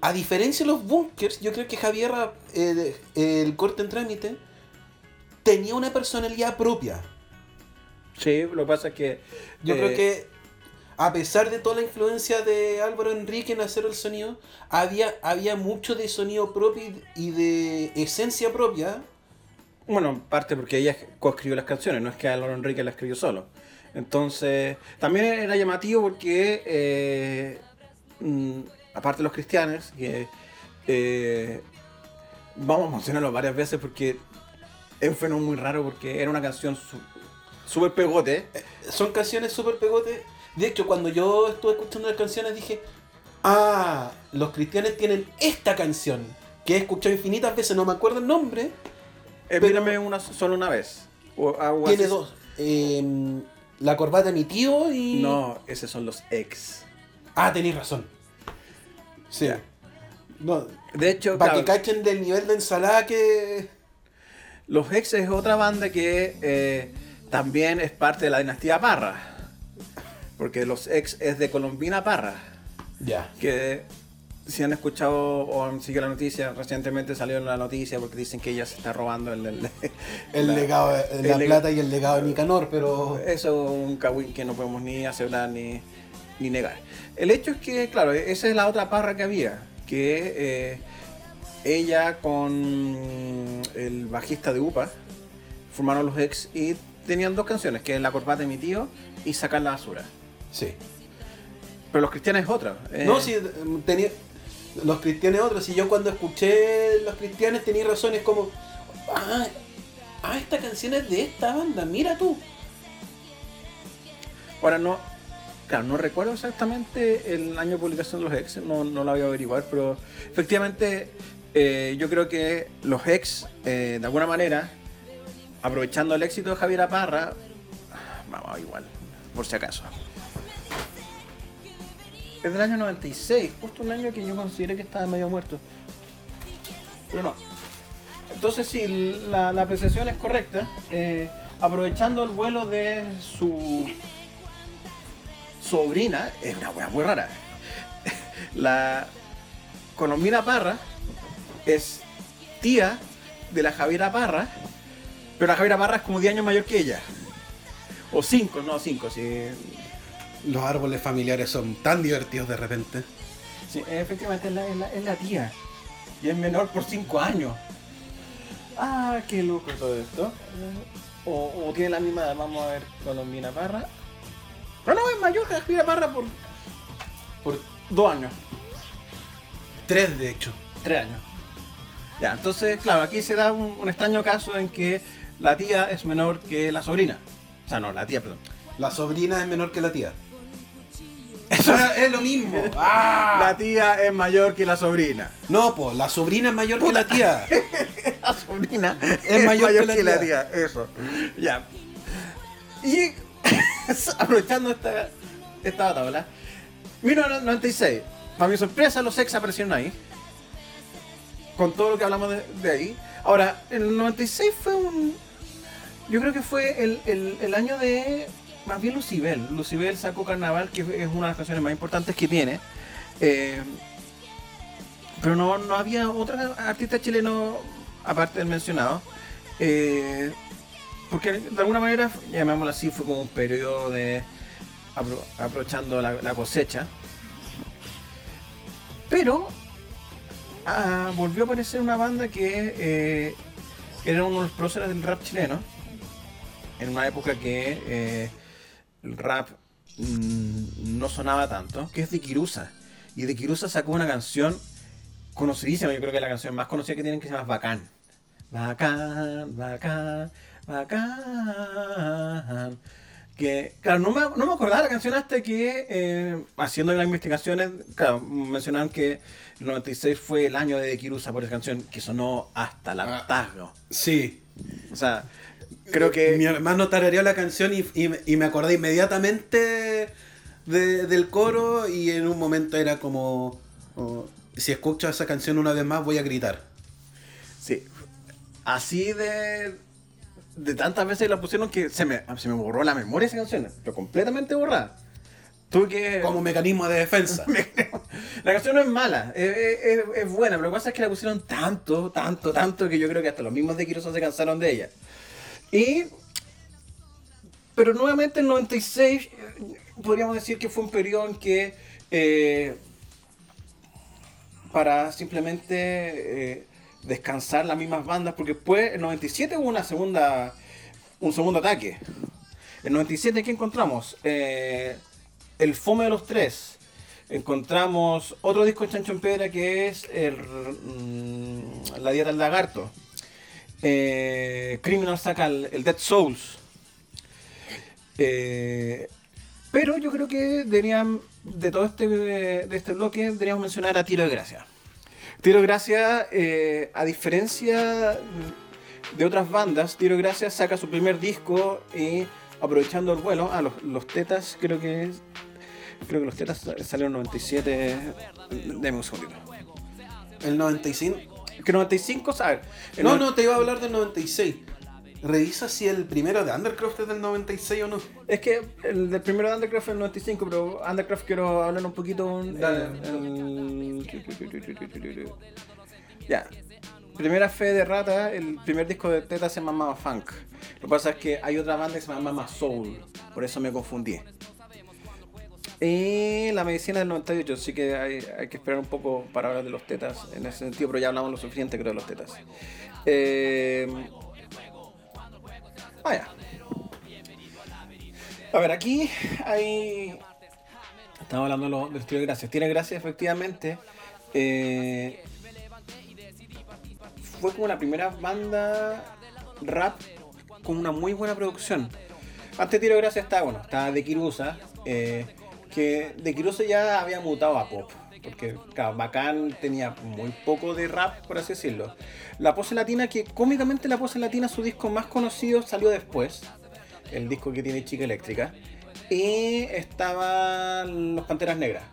Speaker 1: A diferencia de los bunkers, yo creo que Javier, eh, el corte en trámite, tenía una personalidad propia.
Speaker 2: Sí, lo que pasa es que...
Speaker 1: Yo
Speaker 2: eh,
Speaker 1: creo que, a pesar de toda la influencia de Álvaro Enrique en hacer el sonido, había, había mucho de sonido propio y- de esencia propia
Speaker 2: Bueno, en parte porque ella coescribió las canciones, no es que Álvaro Enrique las escribió solo. Entonces, también era llamativo porque, eh, mm, aparte de los cristianos, que eh, vamos a mencionarlo varias veces porque es un fenómeno muy raro porque era una canción su- súper pegote.
Speaker 1: Son canciones súper pegotes. De hecho, cuando yo estuve escuchando las canciones dije, ah, los cristianos tienen esta canción, que he escuchado infinitas veces, no me acuerdo el nombre.
Speaker 2: Eh,
Speaker 1: Pero-
Speaker 2: mírame una solo una vez. O,
Speaker 1: Tiene
Speaker 2: así.
Speaker 1: dos. Eh, la corbata de mi tío y...
Speaker 2: No, esos son los ex.
Speaker 1: Ah, tenéis razón. Sí.
Speaker 2: Ya.
Speaker 1: No,
Speaker 2: De hecho,
Speaker 1: para
Speaker 2: claro,
Speaker 1: que cachen del nivel de ensalada que...
Speaker 2: Los Ex es otra banda que eh, también es parte de la dinastía Parra. Porque los Ex es de Colombina Parra.
Speaker 1: Ya.
Speaker 2: Que si han escuchado o han seguido la noticia, recientemente salió en la noticia porque dicen que ella se está robando el, el-
Speaker 1: El
Speaker 2: la-
Speaker 1: legado, de- la plata y el legado de Nicanor, pero...
Speaker 2: Eso es un cagüín que no podemos ni asegurar ni, ni negar. El hecho es que, claro, esa es la otra parra que había. Que eh, ella con el bajista de UPA formaron los ex y tenían dos canciones, que es La corbata de mi tío y Sacar la basura.
Speaker 1: Sí.
Speaker 2: Pero los cristianos es otra. eh,
Speaker 1: No, sí, tenía... Los cristianos otros. Y yo cuando escuché los cristianos tenía razón. Es como... Ah, ah, esta canción es de esta banda. Mira tú.
Speaker 2: Ahora no, claro, no recuerdo exactamente el año de publicación de los ex, no, no lo voy a averiguar, pero efectivamente eh, yo creo que los ex, eh, de alguna manera, aprovechando el éxito de Javier Parra, vamos igual, por si acaso. Es del año 96, justo un año que yo consideré que estaba medio muerto. Pero no. Entonces, si la, la apreciación es correcta, eh, aprovechando el vuelo de su sobrina, es una wea muy rara. La Colombina Parra es tía de la Javiera Parra, pero la Javiera Parra es como 10 años mayor que ella. O 5, no 5, sí.
Speaker 1: Los árboles familiares son tan divertidos de repente.
Speaker 2: Sí, efectivamente es la, es la- es la tía. Y es menor por 5 años. Ah, qué loco todo esto. O, o tiene la misma edad, vamos a ver, Colombina Parra. No, no, es mayor que la Javiera Parra por
Speaker 1: Por
Speaker 2: 2 años.
Speaker 1: tres, de hecho.
Speaker 2: 3 años. Ya, entonces, claro, aquí se da un, un extraño caso en que la tía es menor que la sobrina. O sea, no, la tía, perdón.
Speaker 1: La sobrina es menor que la tía. Eso es lo mismo. Ah.
Speaker 2: La tía es mayor que la sobrina.
Speaker 1: No, pues la sobrina es mayor que la tía.
Speaker 2: La sobrina
Speaker 1: Es mayor que la
Speaker 2: tía. Eso. Ya. Y aprovechando esta, esta tabla, 1996. Para mi sorpresa, los ex aparecieron ahí. Con todo lo que hablamos de, de ahí. Ahora, el 96 fue un. Yo creo que fue el, el- el año de. Más bien Lucibel. Lucibel sacó Carnaval, que es una de las canciones más importantes que tiene. Eh, pero no, no había otra artista chileno, aparte del mencionado. eh, porque de alguna manera, llamémoslo así, fue como un periodo de apro- aprovechando la, la cosecha. Pero ah, volvió a aparecer una banda que eh, era uno de los próceres del rap chileno. En una época que eh, el rap mm, no sonaba tanto, que es de Kirusa. Y de Kirusa sacó una canción conocidísima, yo creo que es la canción más conocida que tienen que se llama Bacán. Bacán, bacán, bacán. Que, claro, no me, no me acordaba la canción hasta que, eh, haciendo las investigaciones, claro, mencionaban que el 96 fue el año de Kirusa por esa canción que sonó hasta el
Speaker 1: Ah.
Speaker 2: hartazgo.
Speaker 1: Sí.
Speaker 2: O sea, creo que...
Speaker 1: Mi hermano tarareó la canción y, y me- y me acordé inmediatamente de- del coro y en un momento era como... oh, si escucho esa canción una vez más voy a gritar.
Speaker 2: Sí. Así de. De tantas veces la pusieron que se me, se me borró la memoria esa canción. Pero completamente borrada. Tuve que.
Speaker 1: Como mecanismo de defensa.
Speaker 2: La canción no es mala, es, es- es buena, pero lo que pasa es que la pusieron tanto, tanto, tanto que yo creo que hasta los mismos de Kirosa se cansaron de ella. Y. Pero nuevamente el 96, eh, podríamos decir que fue un periodo en que. eh, para simplemente eh, descansar las mismas bandas, porque después en 97 hubo una segunda, un segundo ataque. En 97, ¿qué encontramos? Eh, el Fome de los Tres. Encontramos otro disco de Chancho en Piedra que es mm, La Dieta del Lagarto. Eh, Criminal saca el, Dead Souls. Eh, pero yo creo que deberían, de todo este, de este bloque, deberíamos mencionar a Tiro de Gracia. Tiro de Gracia, eh, a diferencia de otras bandas, Tiro de Gracia saca su primer disco y aprovechando el vuelo, a los, los tetas creo que creo que los tetas salieron en 97, deme un segundito.
Speaker 1: El 95.
Speaker 2: Que 95, ¿sabes? El
Speaker 1: No,
Speaker 2: no-
Speaker 1: te iba a hablar del 96. Revisa si el primero de Undercroft es del 96 o no.
Speaker 2: Es que el del primero de Undercraft es el 95, pero Undercraft quiero hablar un poquito. eh,
Speaker 1: Dale.
Speaker 2: el- Ya. Primera fe de rata, el primer disco de Teta se llama Mama Funk. Lo que pasa es que hay otra banda que se llama Mama Soul, por eso me confundí. Y la medicina del 98, así que hay, hay que esperar un poco para hablar de los tetas en ese sentido, pero ya hablamos lo suficiente creo de los tetas. Eh, Vaya. A ver, aquí hay. Estamos hablando de lo- del estilo de Gracias. Tiene Gracias, efectivamente. eh, fue como la primera banda rap con una muy buena producción. Antes de Tiro de Gracia estaba, bueno, estaba De Kirusa, eh, que De Kirusa ya había mutado a pop. Porque, claro, Bacán tenía muy poco de rap, por así decirlo. La pose latina, que cómicamente la pose latina, su disco más conocido, salió después. El disco que tiene Chica Eléctrica. Y estaban los Panteras Negras.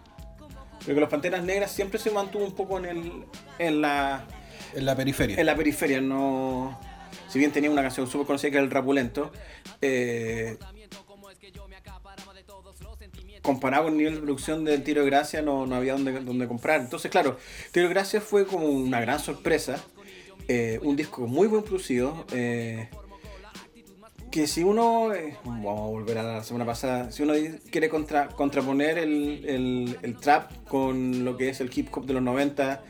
Speaker 2: Porque los Panteras Negras siempre se mantuvo un poco en, el, en la
Speaker 1: En la periferia.
Speaker 2: en la periferia, no. Si bien tenía una canción súper conocida que era el Rapulento, eh, comparado con el nivel de producción del Tiro de Gracia, no, no había donde, donde comprar. Entonces, claro, Tiro de Gracia fue como una gran sorpresa. eh, un disco muy buen producido. eh, que si uno, eh, vamos a volver a la semana pasada, si uno quiere contra- contraponer el, el- trap con lo que es el hip hop de los 90,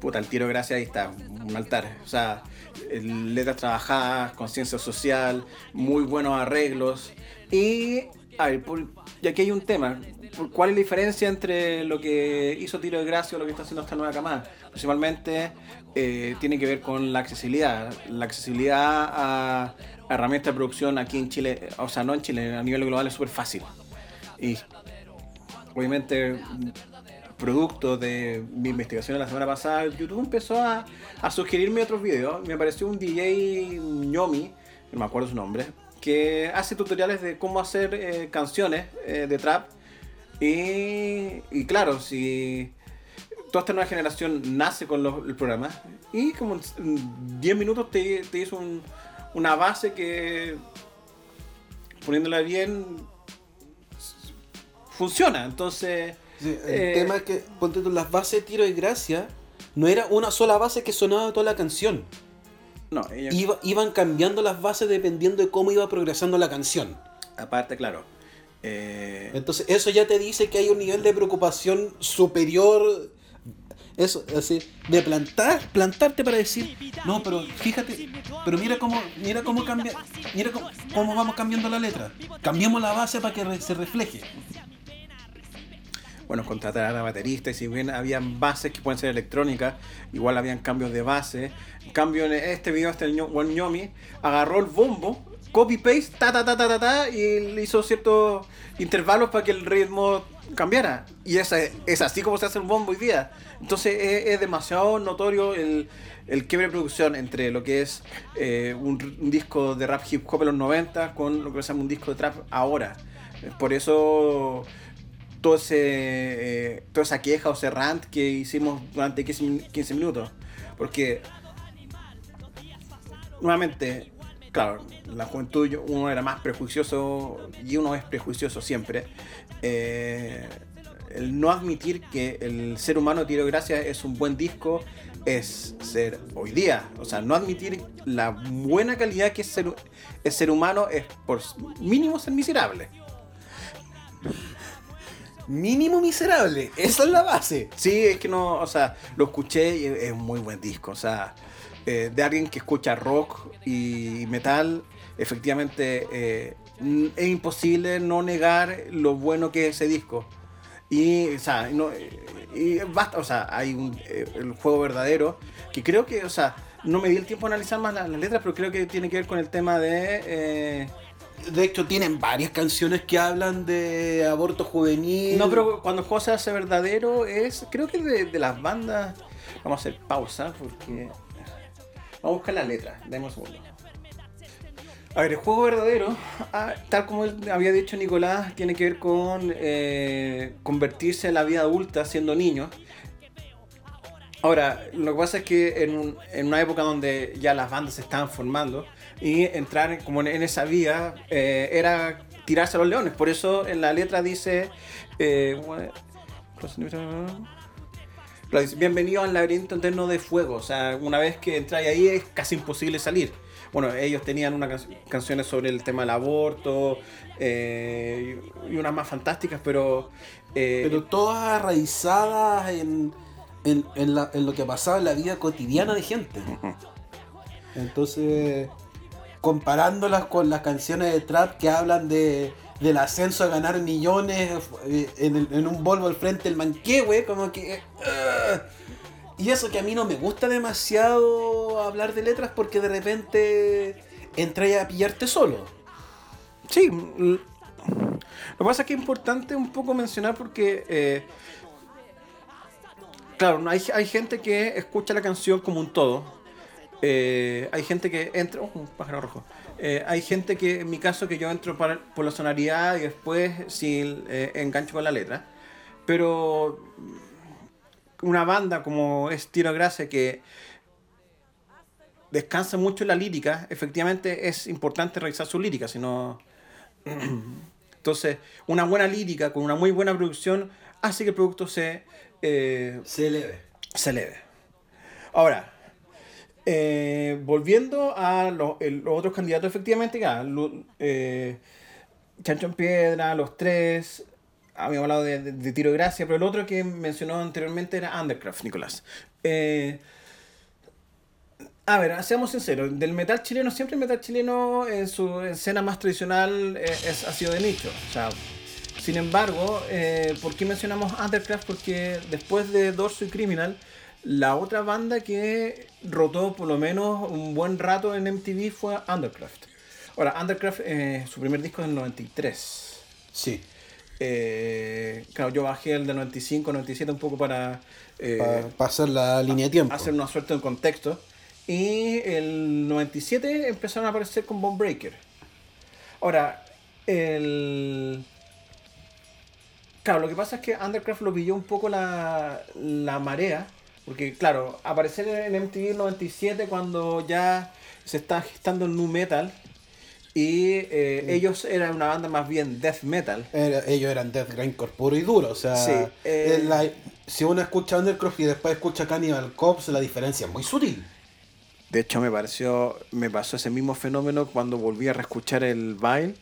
Speaker 2: puta, el tiro de gracia ahí está, un altar. O sea, letras trabajadas, conciencia social, muy buenos arreglos. Y, a ver, por- y aquí hay un tema. ¿Por- ¿Cuál es la diferencia entre lo que hizo Tiro de Gracia o lo que está haciendo esta nueva camada? Principalmente eh, tiene que ver con la accesibilidad. La accesibilidad a, herramientas de producción aquí en Chile, o sea, no en Chile, a nivel global es súper fácil. Y obviamente, producto de mi investigación la semana pasada, YouTube empezó a, a sugerirme otros videos. Me apareció un DJ Ñomi, no me acuerdo su nombre, que hace tutoriales de cómo hacer eh, canciones eh, de trap. Y, y claro, si toda esta nueva generación nace con los, el programa y como en 10 minutos te, te hizo un- una base que poniéndola bien funciona. Entonces,
Speaker 1: Sí, el
Speaker 2: eh,
Speaker 1: tema es que, ponte las bases de tiro de gracia no era una sola base que sonaba toda la canción.
Speaker 2: No, ella-
Speaker 1: Iba- iban cambiando las bases dependiendo de cómo iba progresando la canción.
Speaker 2: aparte, claro. eh,
Speaker 1: Entonces, eso ya te dice que hay un nivel de preocupación superior. Eso, así, de plantar, plantarte para decir, no, pero fíjate, pero mira cómo, mira cómo cambia, mira cómo, cómo vamos cambiando la letra. Cambiamos la base para que re- se refleje.
Speaker 2: Bueno, contratar a bateristas, y si bien habían bases que pueden ser electrónicas, igual habían cambios de base. En cambio, en este video, este buen ñomi agarró el bombo, copy-paste, ta, ta, ta, ta, ta, ta, y hizo ciertos intervalos para que el ritmo cambiara. Y esa, es así como se hace un bombo hoy día. Entonces es, es demasiado notorio el, el quiebre de producción entre lo que es eh, un, un disco de rap hip hop de los 90 con lo que se llama un disco de trap ahora. Por eso todo ese, eh, toda esa queja o ese rant que hicimos durante 15, min- 15 minutos. Porque, nuevamente, claro, la juventud uno era más prejuicioso y uno es prejuicioso siempre. Eh, el no admitir que el ser humano Tiro de Gracia es un buen disco es ser hoy día. O sea, no admitir la buena calidad que es ser, es ser humano es por mínimo ser miserable.
Speaker 1: Mínimo miserable, esa es la base.
Speaker 2: Sí, es que no, o sea, lo escuché y es un muy buen disco, o sea, eh, de alguien que escucha rock y metal, efectivamente eh, es imposible no negar lo bueno que es ese disco. Y, o sea, no, y basta, o sea, hay un, eh, juego verdadero, que creo que, o sea, no me di el tiempo de analizar más las letras, pero creo que tiene que ver con el tema de...
Speaker 1: De hecho, tienen varias canciones que hablan de aborto juvenil.
Speaker 2: No, pero cuando el juego se hace verdadero es, creo que de, de las bandas, vamos a hacer pausa porque vamos a buscar la letra, dame un segundo. A ver, el juego verdadero, ah, tal como había dicho Nicolás, tiene que ver con eh, convertirse en la vida adulta siendo niño. Ahora, lo que pasa es que en, un- en una época donde ya las bandas se estaban formando y entrar en- como en, esa vía eh, era tirarse a los leones. Por eso en la letra dice... eh, Bienvenido al laberinto eterno de fuego. O sea, una vez que entráis ahí es casi imposible salir. Bueno, ellos tenían unas can- canciones sobre el tema del aborto eh, y, y unas más fantásticas, pero... eh,
Speaker 1: Pero todas arraizadas en, en, en la- en lo que pasaba en la vida cotidiana de gente. Entonces, comparándolas con las canciones de trap que hablan de, del ascenso a ganar millones eh, en, un Volvo al frente del manquehue, como que... ugh. y eso que a mí no me gusta demasiado hablar de letras porque de repente entra a pillarte solo.
Speaker 2: Sí, l- lo que pasa es que es importante un poco mencionar porque, eh, claro, hay, hay gente que escucha la canción como un todo. Eh, hay gente que entra, oh, un pájaro rojo. Eh, hay gente que, en mi caso, que yo entro por la sonoridad y después si eh, engancho con la letra. Pero una banda como es Tiro Gracia que descansa mucho en la lírica, efectivamente es importante revisar su lírica, si no... Entonces, una buena lírica con una muy buena producción hace que el producto se,
Speaker 1: Se eleve.
Speaker 2: se eleve. Ahora, eh, volviendo a los, otros candidatos, efectivamente, ya, eh, Chancho en Piedra, los tres, habíamos hablado de, Tiro de Gracia, pero el otro que mencionó anteriormente era Undercraft, Nicolás. Eh, a ver, seamos sinceros, del metal chileno, siempre el metal chileno en su escena más tradicional eh, es, ha sido de nicho. Sin embargo, ¿por qué mencionamos Undercraft? Porque después de Dorso y Criminal, la otra banda que rotó por lo menos un buen rato en MTV fue Undercraft. Ahora, Undercraft, eh, su primer disco es del 93.
Speaker 1: Sí.
Speaker 2: Eh, claro, yo bajé el del 95, 97 un poco para... eh,
Speaker 1: Para pasar la línea de tiempo.
Speaker 2: hacer una suerte de contexto. Y el 97 empezaron a aparecer con Bomb Breaker. Ahora, el. Claro, lo que pasa es que Undercraft lo pilló un poco la, la marea. Porque, claro, aparecer en MTV el 97 cuando ya se está gestando el nu metal. Y eh, ellos eran una banda más bien death metal.
Speaker 1: Era- ellos eran Death Grindcore puro y duro, o sea,
Speaker 2: Sí, eh,
Speaker 1: la- si uno escucha Undercroft y después escucha Cannibal Corpse, la diferencia es muy sutil.
Speaker 2: De hecho, me pareció, me pasó ese mismo fenómeno cuando volví a reescuchar el Vine,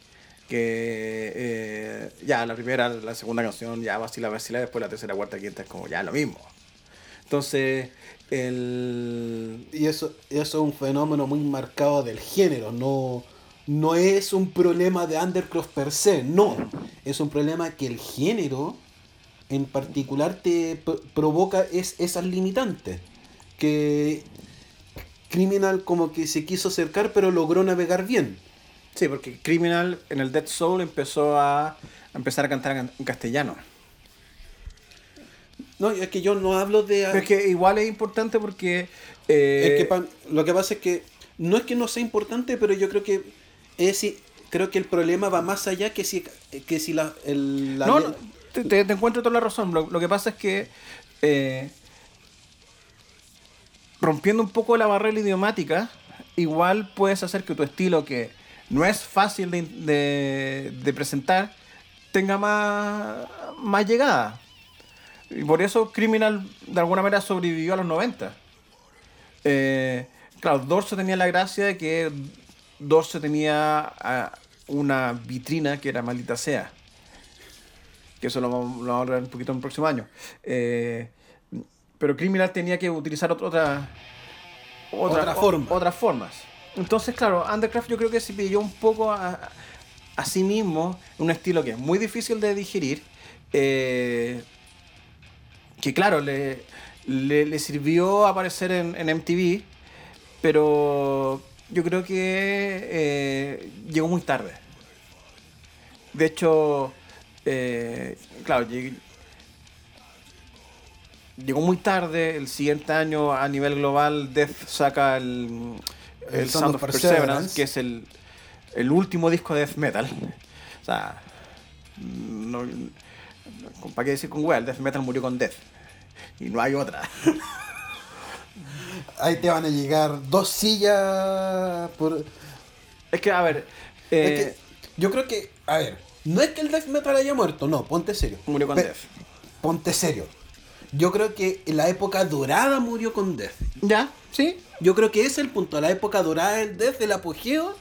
Speaker 2: que eh, ya la primera, la segunda canción, ya vacila, vacila, después la tercera, cuarta, quinta es como ya lo mismo. Entonces, el...
Speaker 1: Y eso, eso es un fenómeno muy marcado del género, no, no es un problema de Undercroft per se, no, es un problema que el género en particular te provoca es, esas limitantes, que Criminal como que se quiso acercar pero logró navegar bien.
Speaker 2: Sí, porque Criminal en el Dead Soul empezó a, a empezar a cantar en castellano.
Speaker 1: No, es que yo no hablo de...
Speaker 2: Pero es que igual es importante porque... eh,
Speaker 1: Es que pa- lo que pasa es que no es que no sea importante, pero yo creo que es creo que el problema va más allá que si que si la, el, la
Speaker 2: no, no, te, te- te encuentro toda la razón. Lo, lo que pasa es que eh, rompiendo un poco la barrera idiomática, igual puedes hacer que tu estilo, que no es fácil de, de- de presentar, tenga más, más llegada. Y por eso Criminal de alguna manera sobrevivió a los 90. Eh, claro, Dorso tenía la gracia de que Dorso tenía ah, una vitrina que era maldita sea que eso lo vamos, lo vamos a hablar un poquito en el próximo año. Eh, pero Criminal tenía que utilizar otra, otra, otra-
Speaker 1: Otra
Speaker 2: o-
Speaker 1: forma.
Speaker 2: otras formas. Entonces, claro, Undercraft yo creo que se pilló un poco a, a sí mismo un estilo que es muy difícil de digerir. eh, que claro, le, le, le sirvió aparecer en, en MTV, pero yo creo que eh, llegó muy tarde. De hecho, eh, claro, llegó muy tarde. El siguiente año, a nivel global, Death saca el, el Sound of Perseverance, que es el, el último disco de death metal. O sea, no, no- ¿para qué decir con wea? El death metal murió con Death. Y no hay otra.
Speaker 1: Ahí te van a llegar dos sillas por...
Speaker 2: Es que, a ver,
Speaker 1: Es
Speaker 2: eh,
Speaker 1: que yo creo que, a ver, no es que el death metal haya muerto, no, ponte serio.
Speaker 2: murió con
Speaker 1: Pe-
Speaker 2: Death.
Speaker 1: Ponte serio. Yo creo que en la época dorada murió con Death.
Speaker 2: ¿Ya? ¿Sí?
Speaker 1: Yo creo que ese es el punto. La época dorada del Death, el apogeo,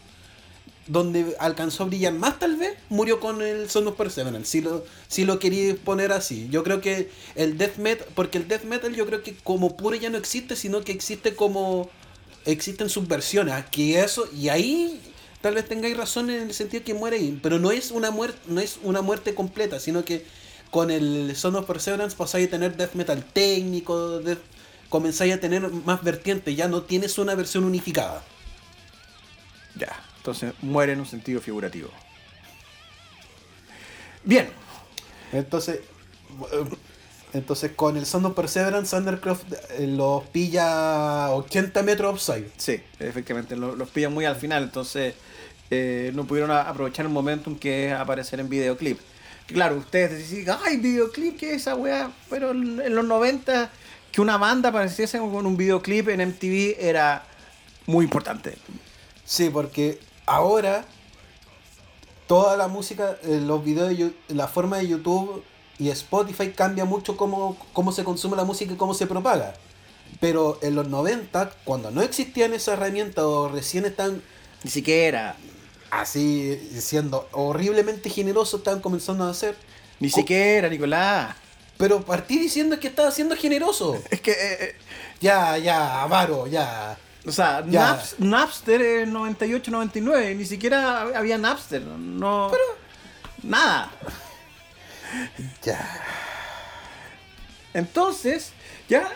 Speaker 1: donde alcanzó a brillar más tal vez, murió con el Son of Perseverance. Si lo, si lo quería poner así. Yo creo que el Death Metal, porque el Death Metal yo creo que como puro ya no existe, sino que existe como... Existen sus versiones. Aquí eso, y ahí tal vez tengáis razón en el sentido que muere ahí. Pero no es una muerte, no es una muerte completa, sino que con el Son of Perseverance pasáis a tener Death Metal técnico, comenzáis a tener más vertientes, ya no tienes una versión unificada.
Speaker 2: Ya. Entonces muere en un sentido figurativo. Bien.
Speaker 1: Entonces, entonces con el Son of Perseverance, Undercroft eh, los pilla 80 metros offside.
Speaker 2: Sí, efectivamente, lo- los pillan muy al final, entonces eh, no pudieron a- aprovechar el momentum que es aparecer en videoclip. Claro, ustedes dicen, ay, videoclip, ¿qué es esa weá? Pero en los 90, que una banda apareciese con un videoclip en MTV era muy importante.
Speaker 1: Sí, porque ahora toda la música, eh, los videos, de la forma de YouTube y Spotify cambia mucho cómo, cómo se consume la música y cómo se propaga. Pero en los 90, cuando no existían esas herramientas o recién están
Speaker 2: Ni siquiera,
Speaker 1: así siendo horriblemente generosos, estaban comenzando a hacer.
Speaker 2: ni siquiera, Nicolás.
Speaker 1: Pero partí diciendo que estaba siendo generoso.
Speaker 2: Es que, eh, eh,
Speaker 1: Ya, ya, Avaro, ya.
Speaker 2: O sea. Naps- Napster en 98, 99, ni siquiera había Napster, no... Nada.
Speaker 1: Ya.
Speaker 2: Entonces, ya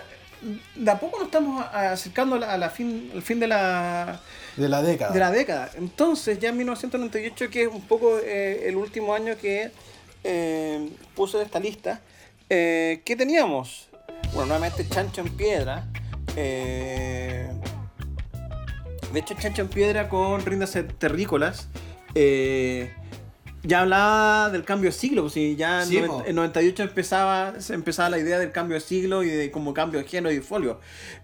Speaker 2: de a poco nos estamos acercando a la- a la fin, al fin de la,
Speaker 1: De la década.
Speaker 2: de la década. Entonces, ya en 1998, que es un poco eh, el último año que eh, puse esta lista, eh, ¿qué teníamos? Bueno, nuevamente Chancho en Piedra. eh, de hecho, Chancho en Piedra con Rindas Terrícolas. eh, ya hablaba del cambio de siglo, pues sí, ya en,
Speaker 1: Sí, po.
Speaker 2: en 98 empezaba, empezaba la idea del cambio de siglo y de como cambio de género y folio.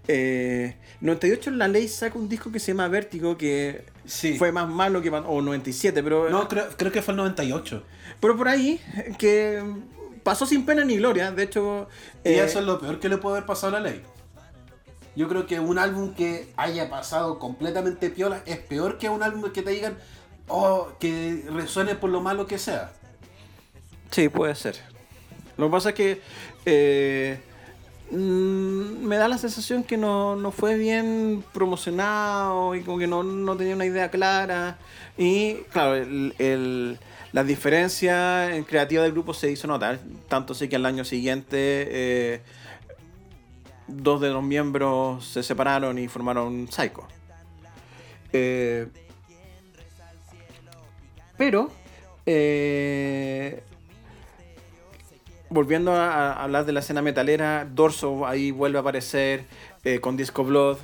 Speaker 2: Eh, 98 la ley saca un disco que se llama Vértigo, que
Speaker 1: Sí.
Speaker 2: fue más malo que... O 97, pero...
Speaker 1: No, creo, creo que fue el 98.
Speaker 2: Pero por ahí, que pasó sin pena ni gloria, de hecho...
Speaker 1: Y
Speaker 2: eh,
Speaker 1: eso es lo peor que le puede haber pasado a la ley. Yo creo que un álbum que haya pasado completamente piola es peor que un álbum que te digan, oh, que resuene por lo malo que sea.
Speaker 2: Sí, puede ser. Lo que pasa es que eh, mm, me da la sensación que no, no fue bien promocionado y como que no, no tenía una idea clara. Y claro, el, el- la diferencia en creativa del grupo se hizo notar. Tanto sí que al año siguiente eh, dos de los miembros se separaron y formaron Psycho. Eh, pero, eh, volviendo a, a hablar de la escena metalera, Dorso ahí vuelve a aparecer eh, con Disco Blood.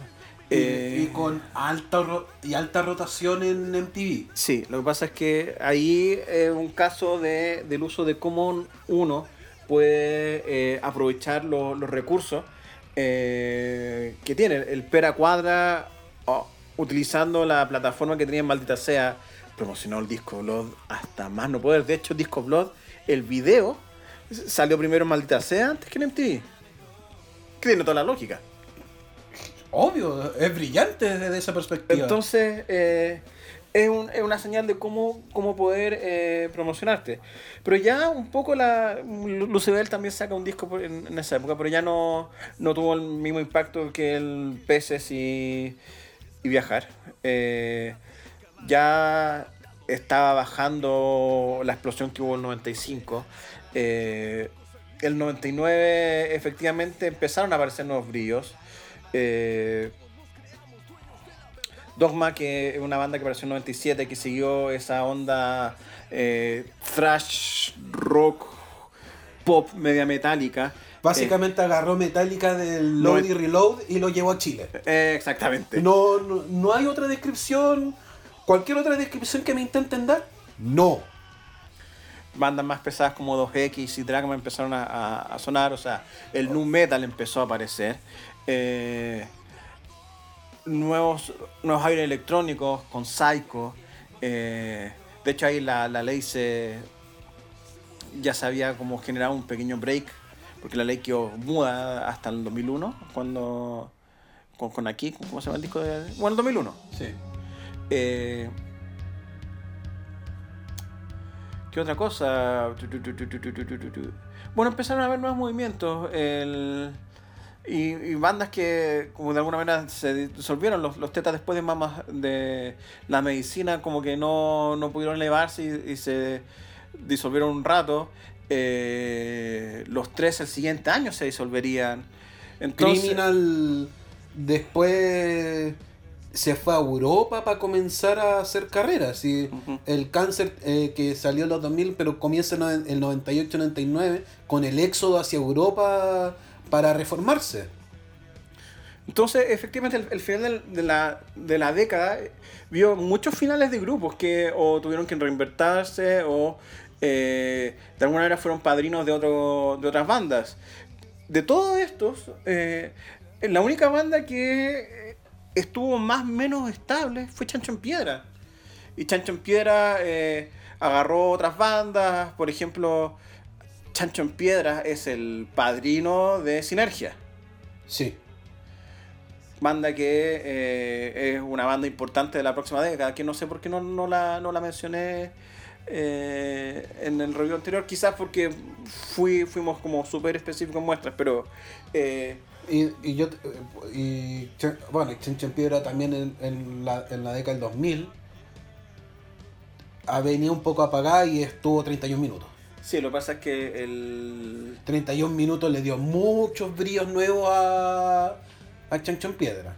Speaker 1: Y- y, con alta ro- y alta rotación en MTV.
Speaker 2: Sí, lo que pasa es que ahí es un caso de, del uso de cómo uno puede eh, aprovechar lo- los recursos eh, que tiene. El Pera Cuadra, oh, utilizando la plataforma que tenía en Maldita Sea, promocionó el Disco Blood hasta más no poder. De hecho, Disco Blood, el video, salió primero en Maldita Sea antes que en MTV. Que tiene toda la lógica.
Speaker 1: Obvio, es brillante desde esa perspectiva.
Speaker 2: Entonces, eh, es, un- es una señal de cómo, cómo poder eh, promocionarte. Pero ya un poco la Lu- Lucibel también saca un disco en esa época, pero ya no, no tuvo el mismo impacto que el Peces y, y Viajar. Eh, ya estaba bajando la explosión que hubo en el 95. Eh, el 99 efectivamente empezaron a aparecer nuevos brillos. Eh, Dogma, que es una banda que apareció en el 97, que siguió esa onda eh, thrash, rock, pop, media metálica.
Speaker 1: Básicamente agarró Metallica del Load y Reload y lo llevó a Chile.
Speaker 2: Eh, exactamente.
Speaker 1: No, no, no hay otra descripción. Cualquier otra descripción que me intenten dar, no.
Speaker 2: Bandas más pesadas como 2X y Dragma empezaron a, a- a sonar, o sea, el nu metal empezó a aparecer. Eh, nuevos, nuevos aires electrónicos con Psycho. De hecho, ahí la, la, ley se ya se había como generado un pequeño break, porque la ley quedó muda hasta el 2001, cuando con, con aquí, ¿cómo se llama el disco? De, bueno, el 2001.
Speaker 1: Sí.
Speaker 2: Eh, ¿Qué otra cosa? Bueno, empezaron a haber nuevos movimientos. El, y, y bandas que, como de alguna manera, se disolvieron. Los, los tetas después de mamas de la medicina, como que no, no pudieron elevarse y, y se disolvieron un rato. Eh, los tres el siguiente año se disolverían. Entonces,
Speaker 1: Criminal después se fue a Europa para comenzar a hacer carreras. Y el cáncer eh, que salió en los 2000, pero comienza en el 98-99 con el éxodo hacia Europa para reformarse.
Speaker 2: Entonces, efectivamente, el, final de, la, de la década eh, vio muchos finales de grupos que o tuvieron que reinvertirse o eh, de alguna manera fueron padrinos de, otro, de otras bandas. De todos estos, eh, la única banda que eh, estuvo más o menos estable fue Chancho en Piedra. Y Chancho en Piedra agarró otras bandas, por ejemplo, Chancho en Piedra es el padrino de Sinergia
Speaker 1: Sí.
Speaker 2: banda que eh, es una banda importante de la próxima década, que no sé por qué no, no la, no la mencioné eh, en el review anterior, quizás porque fui, fuimos como súper específicos en muestras, pero eh,
Speaker 1: Y, y yo, y, bueno, y Chenchen Piedra también en, en la, en la década del 2000 ah, venía un poco apagada y estuvo 31 minutos.
Speaker 2: Sí, lo que pasa es que el...
Speaker 1: 31 minutos le dio muchos brillos nuevos a, a Chancho en Piedra.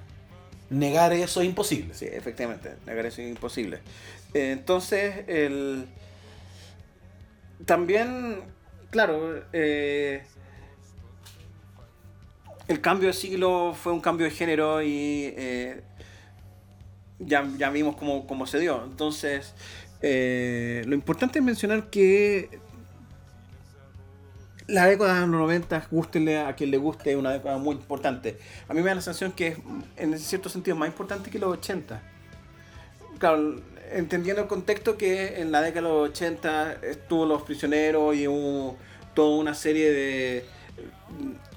Speaker 1: Negar eso es imposible.
Speaker 2: Sí, efectivamente, negar eso es imposible. Eh, entonces, el... También, claro, eh, el cambio de siglo fue un cambio de género y eh, ya, ya vimos cómo, cómo se dio. Entonces, eh, lo importante es mencionar que la década de los 90, gústele a quien le guste, es una década muy importante. A mí me da la sensación que es, en cierto sentido, más importante que los 80. Claro, entendiendo el contexto que en la década de los 80 estuvo Los Prisioneros y hubo toda una serie de,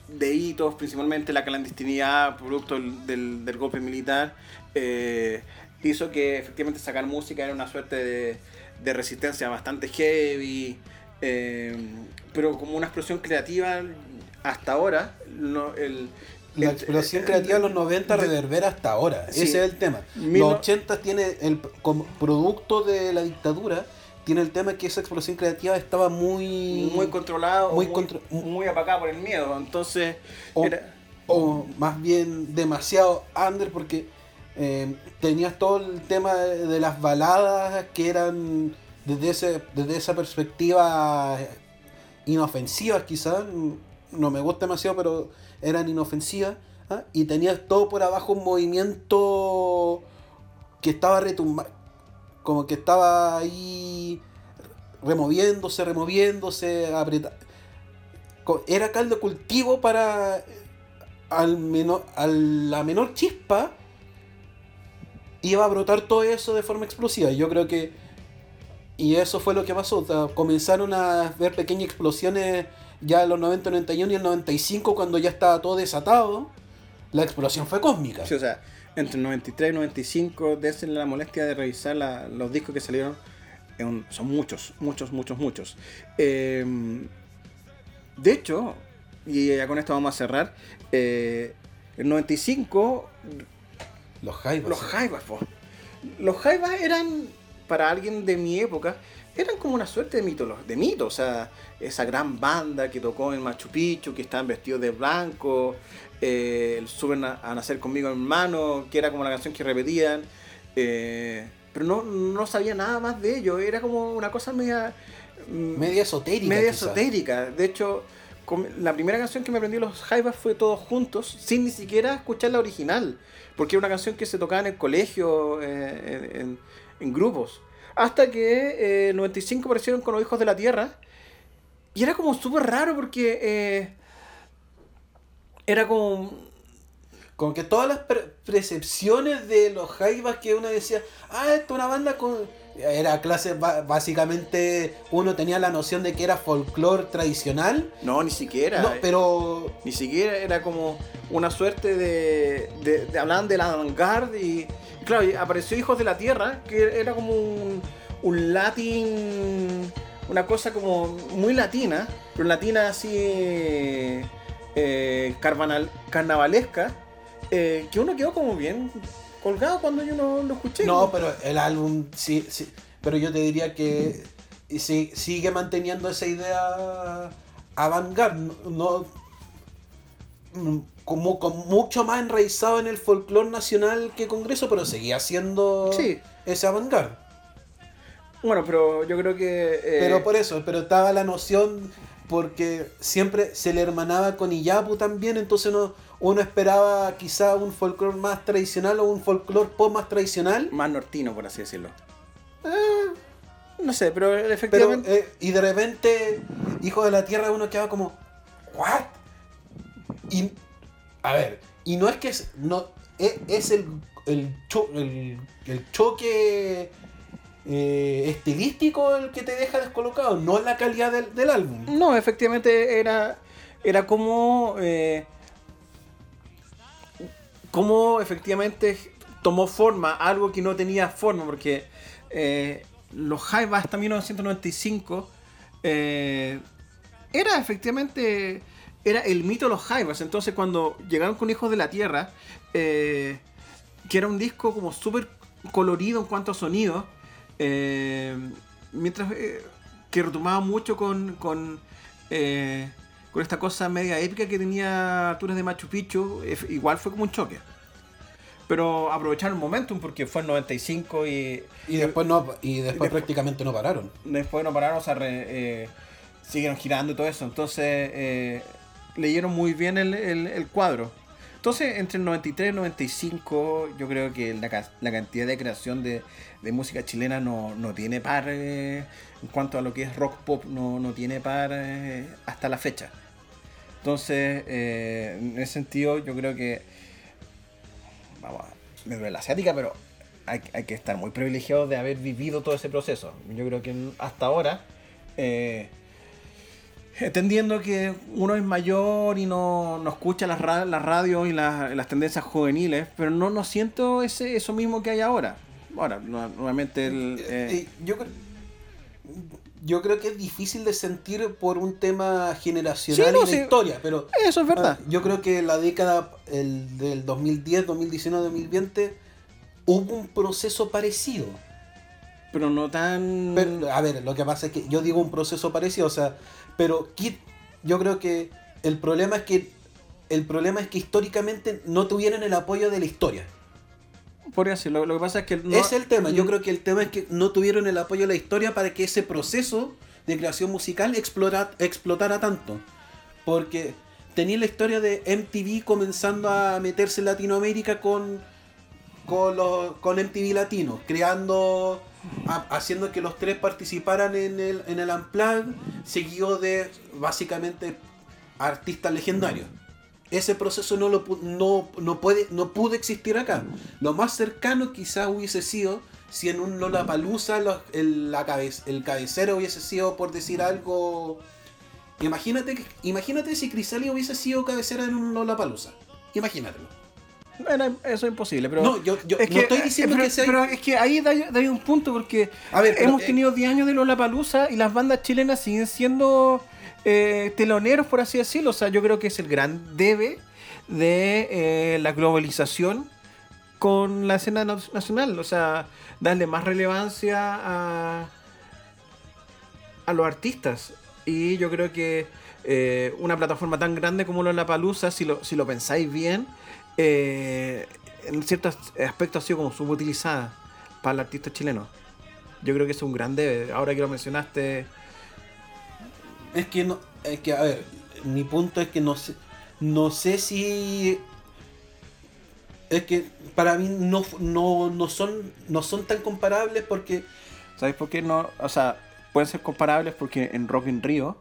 Speaker 2: de hitos, principalmente la clandestinidad, producto del, golpe militar, eh, hizo que efectivamente sacar música era una suerte de, de resistencia bastante heavy, eh, pero como una explosión creativa hasta ahora. no, el,
Speaker 1: La explosión
Speaker 2: el-
Speaker 1: creativa de los 90 reverbera hasta ahora.
Speaker 2: Sí.
Speaker 1: Ese es el tema.
Speaker 2: Mil
Speaker 1: Los
Speaker 2: no-
Speaker 1: 80 tiene el como producto de la dictadura tiene el tema que esa explosión creativa estaba muy
Speaker 2: muy controlado,
Speaker 1: muy
Speaker 2: muy,
Speaker 1: contro-
Speaker 2: muy, apagado por el miedo. Entonces,
Speaker 1: o,
Speaker 2: era-
Speaker 1: o más bien demasiado under porque eh, tenías todo el tema de, de las baladas que eran desde ese desde esa perspectiva inofensivas quizás no me gusta demasiado pero eran inofensivas ¿ah? y tenías todo por abajo un movimiento que estaba retumbando como que estaba ahí removiéndose removiéndose apreta- co- era caldo cultivo para al menor, a la menor chispa iba a brotar todo eso de forma explosiva. Yo creo que. Y eso fue lo que pasó. o sea, comenzaron a ver pequeñas explosiones ya en los 90, 91 y el 95, cuando ya estaba todo desatado. La explosión fue cósmica.
Speaker 2: sí, o sea, entre el 93 y 95, dense la molestia de revisar la- los discos que salieron. Un- son muchos, muchos, muchos, muchos. Eh, de hecho, y ya con esto vamos a cerrar, eh, el 95
Speaker 1: Los Jaivas.
Speaker 2: los Jaivas. Los Jaivas eran, para alguien de mi época, eran como una suerte de mito, de mito, o sea, esa gran banda que tocó en Machu Picchu, que estaban vestidos de blanco, eh, el Suben a, a nacer conmigo hermano, que era como la canción que repetían, eh, pero no, no sabía nada más de ello, era como una cosa media... mm,
Speaker 1: Media esotérica.
Speaker 2: media
Speaker 1: quizás.
Speaker 2: esotérica. De hecho, la primera canción que me aprendí los Jaivas fue todos juntos, sin ni siquiera escuchar la original. Porque era una canción que se tocaba en el colegio, eh, en, en- en grupos. Hasta que eh, el 95 aparecieron con los Hijos de la Tierra. Y era como súper raro porque eh, era como...
Speaker 1: Como que todas las per- percepciones de los Jaivas que uno decía, ah, esto es una banda con. Era clase, básicamente uno tenía la noción de que era folclore tradicional.
Speaker 2: No, ni siquiera.
Speaker 1: No, pero.
Speaker 2: Ni siquiera era como una suerte de. de, de- hablaban de la avant-garde y. Claro, apareció Hijos de la Tierra, que era como un, un latín. Una cosa como muy latina, pero latina así. eh, carnavalesca, eh, que uno quedó como bien colgado cuando yo no lo escuché.
Speaker 1: No, pero el álbum sí, sí. Pero yo te diría que sí- sigue manteniendo esa idea avant-garde. No- como, como mucho más enraizado en el folclore nacional que Congreso, pero seguía siendo
Speaker 2: Sí.
Speaker 1: ese avant-garde.
Speaker 2: Bueno, pero yo creo que. eh,
Speaker 1: Pero por eso, pero estaba la noción porque siempre se le hermanaba con Iyapu también, entonces uno, uno esperaba quizá un folclore más tradicional o un folclore pop más tradicional.
Speaker 2: Más nortino, por así decirlo. Ah, no sé, pero
Speaker 1: Pero,
Speaker 2: efectivamente.
Speaker 1: eh, y de repente, Hijo de la Tierra, uno quedaba como, ¿what? Y, a ver, y no es que es, no, es, es el, el, cho- el, choque eh, estilístico el que te deja descolocado, no la calidad del, del álbum.
Speaker 2: No, efectivamente era, era como, eh, como efectivamente tomó forma algo que no tenía forma, porque eh, los Jaivas hasta 1995 eh, era efectivamente era el mito de los Jaivas. Entonces cuando llegaron con Hijos de la Tierra, eh, que era un disco como súper colorido en cuanto a sonido, eh, mientras eh, que retomaba mucho con, con, con esta cosa media épica que tenía Alturas de Machu Picchu, igual fue como un choque. Pero aprovecharon el momentum porque fue el 95 y
Speaker 1: Y después no, y después
Speaker 2: después-
Speaker 1: prácticamente no pararon.
Speaker 2: después no pararon, o sea, re- siguieron girando y todo eso. Entonces, eh, leyeron muy bien el, cuadro. Entonces, entre el 93 y el 95, yo creo que la, ca- la cantidad de creación de, música chilena no, no tiene par eh, en cuanto a lo que es rock pop, no, no tiene par eh, hasta la fecha. Entonces, eh, en ese sentido, yo creo que. Vamos, me duele la asiática, pero hay, que estar muy privilegiados de haber vivido todo ese proceso. Yo creo que hasta ahora, entendiendo que uno es mayor y no, no escucha las, ra- las radios y las, las tendencias juveniles, pero no, no siento ese, eso mismo que hay ahora. Ahora, nu- nuevamente, el, eh,
Speaker 1: Eh, yo, cre- yo creo que es difícil de sentir por un tema generacional
Speaker 2: Sí, no,
Speaker 1: y de
Speaker 2: sí.
Speaker 1: historia, pero
Speaker 2: eso es verdad.
Speaker 1: yo creo que la década el, del 2010, 2019, 2020 hubo un proceso parecido.
Speaker 2: Pero no tan...
Speaker 1: Pero, a ver, lo que pasa es que yo digo un proceso parecido, o sea, pero qui- yo creo que el problema es que el problema es que históricamente no tuvieron el apoyo de la historia.
Speaker 2: Podría ser. Lo, lo que pasa es que... No,
Speaker 1: es el tema. Yo
Speaker 2: Mm.
Speaker 1: creo que el tema es que no tuvieron el apoyo de la historia para que ese proceso de creación musical explora- explotara tanto. Porque tenía la historia de MTV comenzando a meterse en Latinoamérica con, con, los, con MTV Latino, creando, haciendo que los tres participaran en el, en el seguido de básicamente artistas legendarios. Ese proceso no, lo, no, no, puede, no pudo existir acá. Lo más cercano quizás hubiese sido si en un Lollapalooza los- el, el cabecero hubiese sido, por decir algo... Imagínate, imagínate si Crisali hubiese sido cabecera en un Lollapalooza. Imagínatelo.
Speaker 2: Era- eso es imposible, pero.
Speaker 1: No, yo- yo
Speaker 2: es
Speaker 1: no estoy diciendo
Speaker 2: pero,
Speaker 1: que sea-
Speaker 2: Pero es que ahí da, da un punto, porque
Speaker 1: A ver, pero,
Speaker 2: hemos
Speaker 1: eh,
Speaker 2: tenido 10 años de Lollapalooza y las bandas chilenas siguen siendo eh, teloneros, por así decirlo. O sea, yo creo que es el gran debe de eh, la globalización con la escena na- nacional. O sea, darle más relevancia a, a los artistas. Y yo creo que eh, una plataforma tan grande como Lollapalooza, si lo, si lo pensáis bien, eh, en ciertos aspectos ha sido como subutilizada para el artista chileno. Yo creo que es un gran debe. Ahora que lo mencionaste,
Speaker 1: Es que no, es que a ver, mi punto es que no sé, no sé si es que para mí no, no, no son no son tan comparables porque
Speaker 2: ¿sabéis por qué no? O sea, pueden ser comparables porque en Rock in Rio,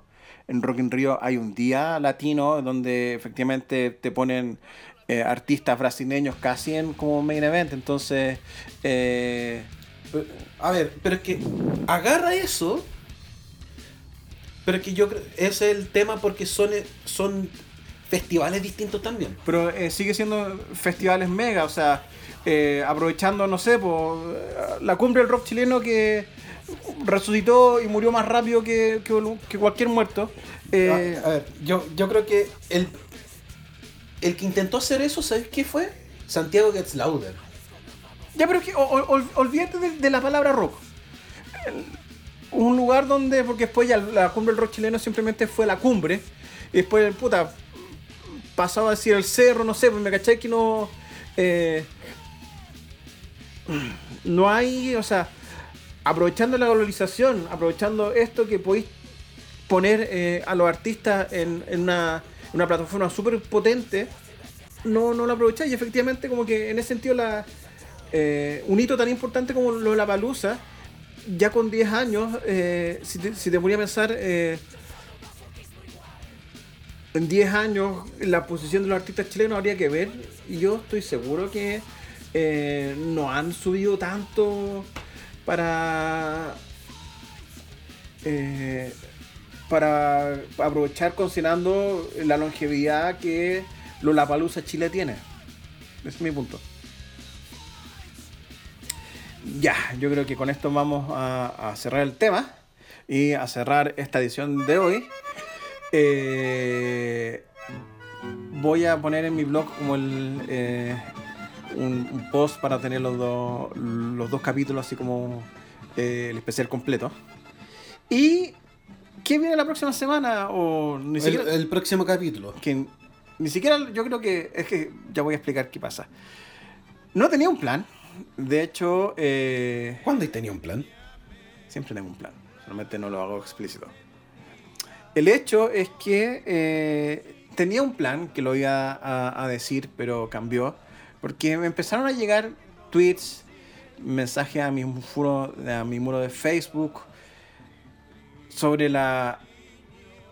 Speaker 2: en Rock in Rio hay un día latino donde efectivamente te ponen eh, artistas brasileños casi en como main event. Entonces, eh,
Speaker 1: a ver, pero es que agarra eso pero es que yo creo ese es el tema porque son son festivales distintos también.
Speaker 2: Pero eh, sigue siendo festivales mega, o sea, eh, aprovechando, no sé, por la cumbre del rock chileno que resucitó y murió más rápido que, que- que cualquier muerto.
Speaker 1: A, a ver, yo, yo creo que el, el que intentó hacer eso, ¿sabes qué fue? Santiago Gets Louder.
Speaker 2: ya, pero es que o- o- ol- olvídate de, la palabra rock. El- un lugar donde, porque después ya la cumbre del rock chileno simplemente fue la cumbre, y después, puta, pasaba a decir el cerro, no sé, pues me cachai que no. eh, no hay, o sea, aprovechando la globalización, aprovechando esto que podéis poner eh, a los artistas en, en una, una plataforma súper potente, no, no lo aprovecháis. Y efectivamente, como que en ese sentido, la, eh, un hito tan importante como lo de la palusa, ya con 10 años, eh, si, te, si te ponía a pensar. eh, en 10 años la posición de los artistas chilenos habría que ver y yo estoy seguro que no han subido tanto para para aprovechar considerando la longevidad que Lollapalooza Chile tiene. Ese es mi punto. Ya yo creo que con esto vamos a, cerrar el tema y a cerrar esta edición de hoy. Eh, voy a poner en mi blog como el eh, un, post para tener los, dos los dos capítulos así como eh, el especial completo. ¿Y qué viene la próxima semana? O ni
Speaker 1: El,
Speaker 2: siquiera,
Speaker 1: el próximo capítulo.
Speaker 2: que ni siquiera yo creo que es que ya voy a explicar qué pasa. No tenía un plan. De hecho, eh,
Speaker 1: ¿Cuándo tenía un plan?
Speaker 2: Siempre tengo un plan, solamente no lo hago explícito. El hecho es que eh, tenía un plan que lo iba a, a decir, pero cambió, porque me empezaron a llegar tweets, mensajes a mi muro, a mi muro de Facebook sobre la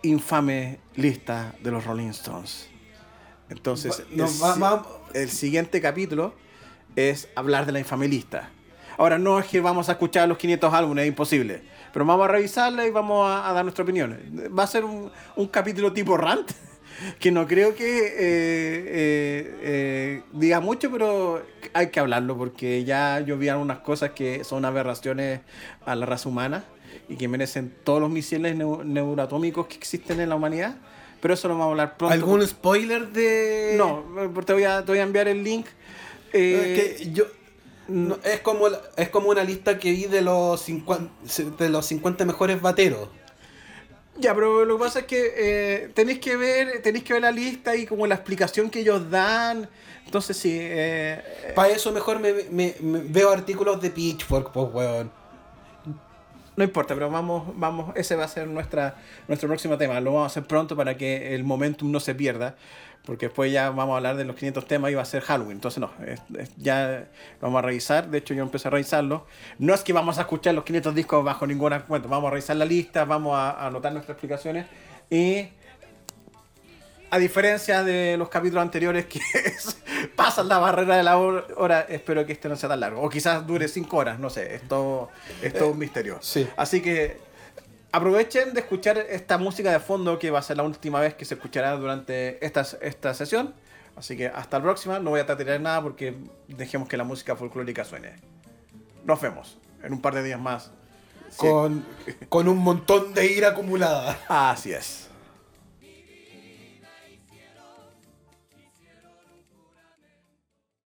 Speaker 2: infame lista de los Rolling Stones. Entonces,
Speaker 1: no,
Speaker 2: el,
Speaker 1: va-
Speaker 2: si-
Speaker 1: va-
Speaker 2: el siguiente capítulo es hablar de la infame lista. Ahora, no es que vamos a escuchar los 500 álbumes, es imposible. Pero vamos a revisarla y vamos a, a dar nuestra opinión. Va a ser un, un capítulo tipo rant, que no creo que eh, eh, eh, diga mucho, pero hay que hablarlo porque ya yo vi algunas cosas que son aberraciones a la raza humana y que merecen todos los misiles neu- neuroatómicos que existen en la humanidad. Pero eso lo vamos a hablar pronto.
Speaker 1: ¿Algún spoiler de.?
Speaker 2: No, te voy a, te voy a enviar el link. Eh,
Speaker 1: Es que yo. no, es, como, es como una lista que vi de los 50, de los 50 mejores bateros.
Speaker 2: Ya, pero lo que pasa es que eh, tenéis que ver, tenéis que ver la lista y como la explicación que ellos dan. Entonces sí, eh,
Speaker 1: Para eso mejor me, me- me veo artículos de Pitchfork, pues weón.
Speaker 2: No importa, pero vamos, vamos, ese va a ser nuestra, nuestro próximo tema. Lo vamos a hacer pronto para que el momentum no se pierda, porque después ya vamos a hablar de los 500 temas y va a ser Halloween. Entonces no, ya vamos a revisar. De hecho, yo empecé a revisarlo. No es que vamos a escuchar los 500 discos bajo ninguna cuenta. Vamos a revisar la lista, vamos a, a anotar nuestras explicaciones y a diferencia de los capítulos anteriores que es- pasan la barrera de la hor- hora, espero que este no sea tan largo. O quizás dure 5 horas, no sé. Es todo, es todo un misterio.
Speaker 1: sí.
Speaker 2: Así que aprovechen de escuchar esta música de fondo que va a ser la última vez que se escuchará durante esta, esta sesión. Así que hasta la próxima, no voy a tirar nada porque dejemos que la música folclórica suene. Nos vemos en un par de días más.
Speaker 1: Con, con un montón de ira acumulada.
Speaker 2: Así es.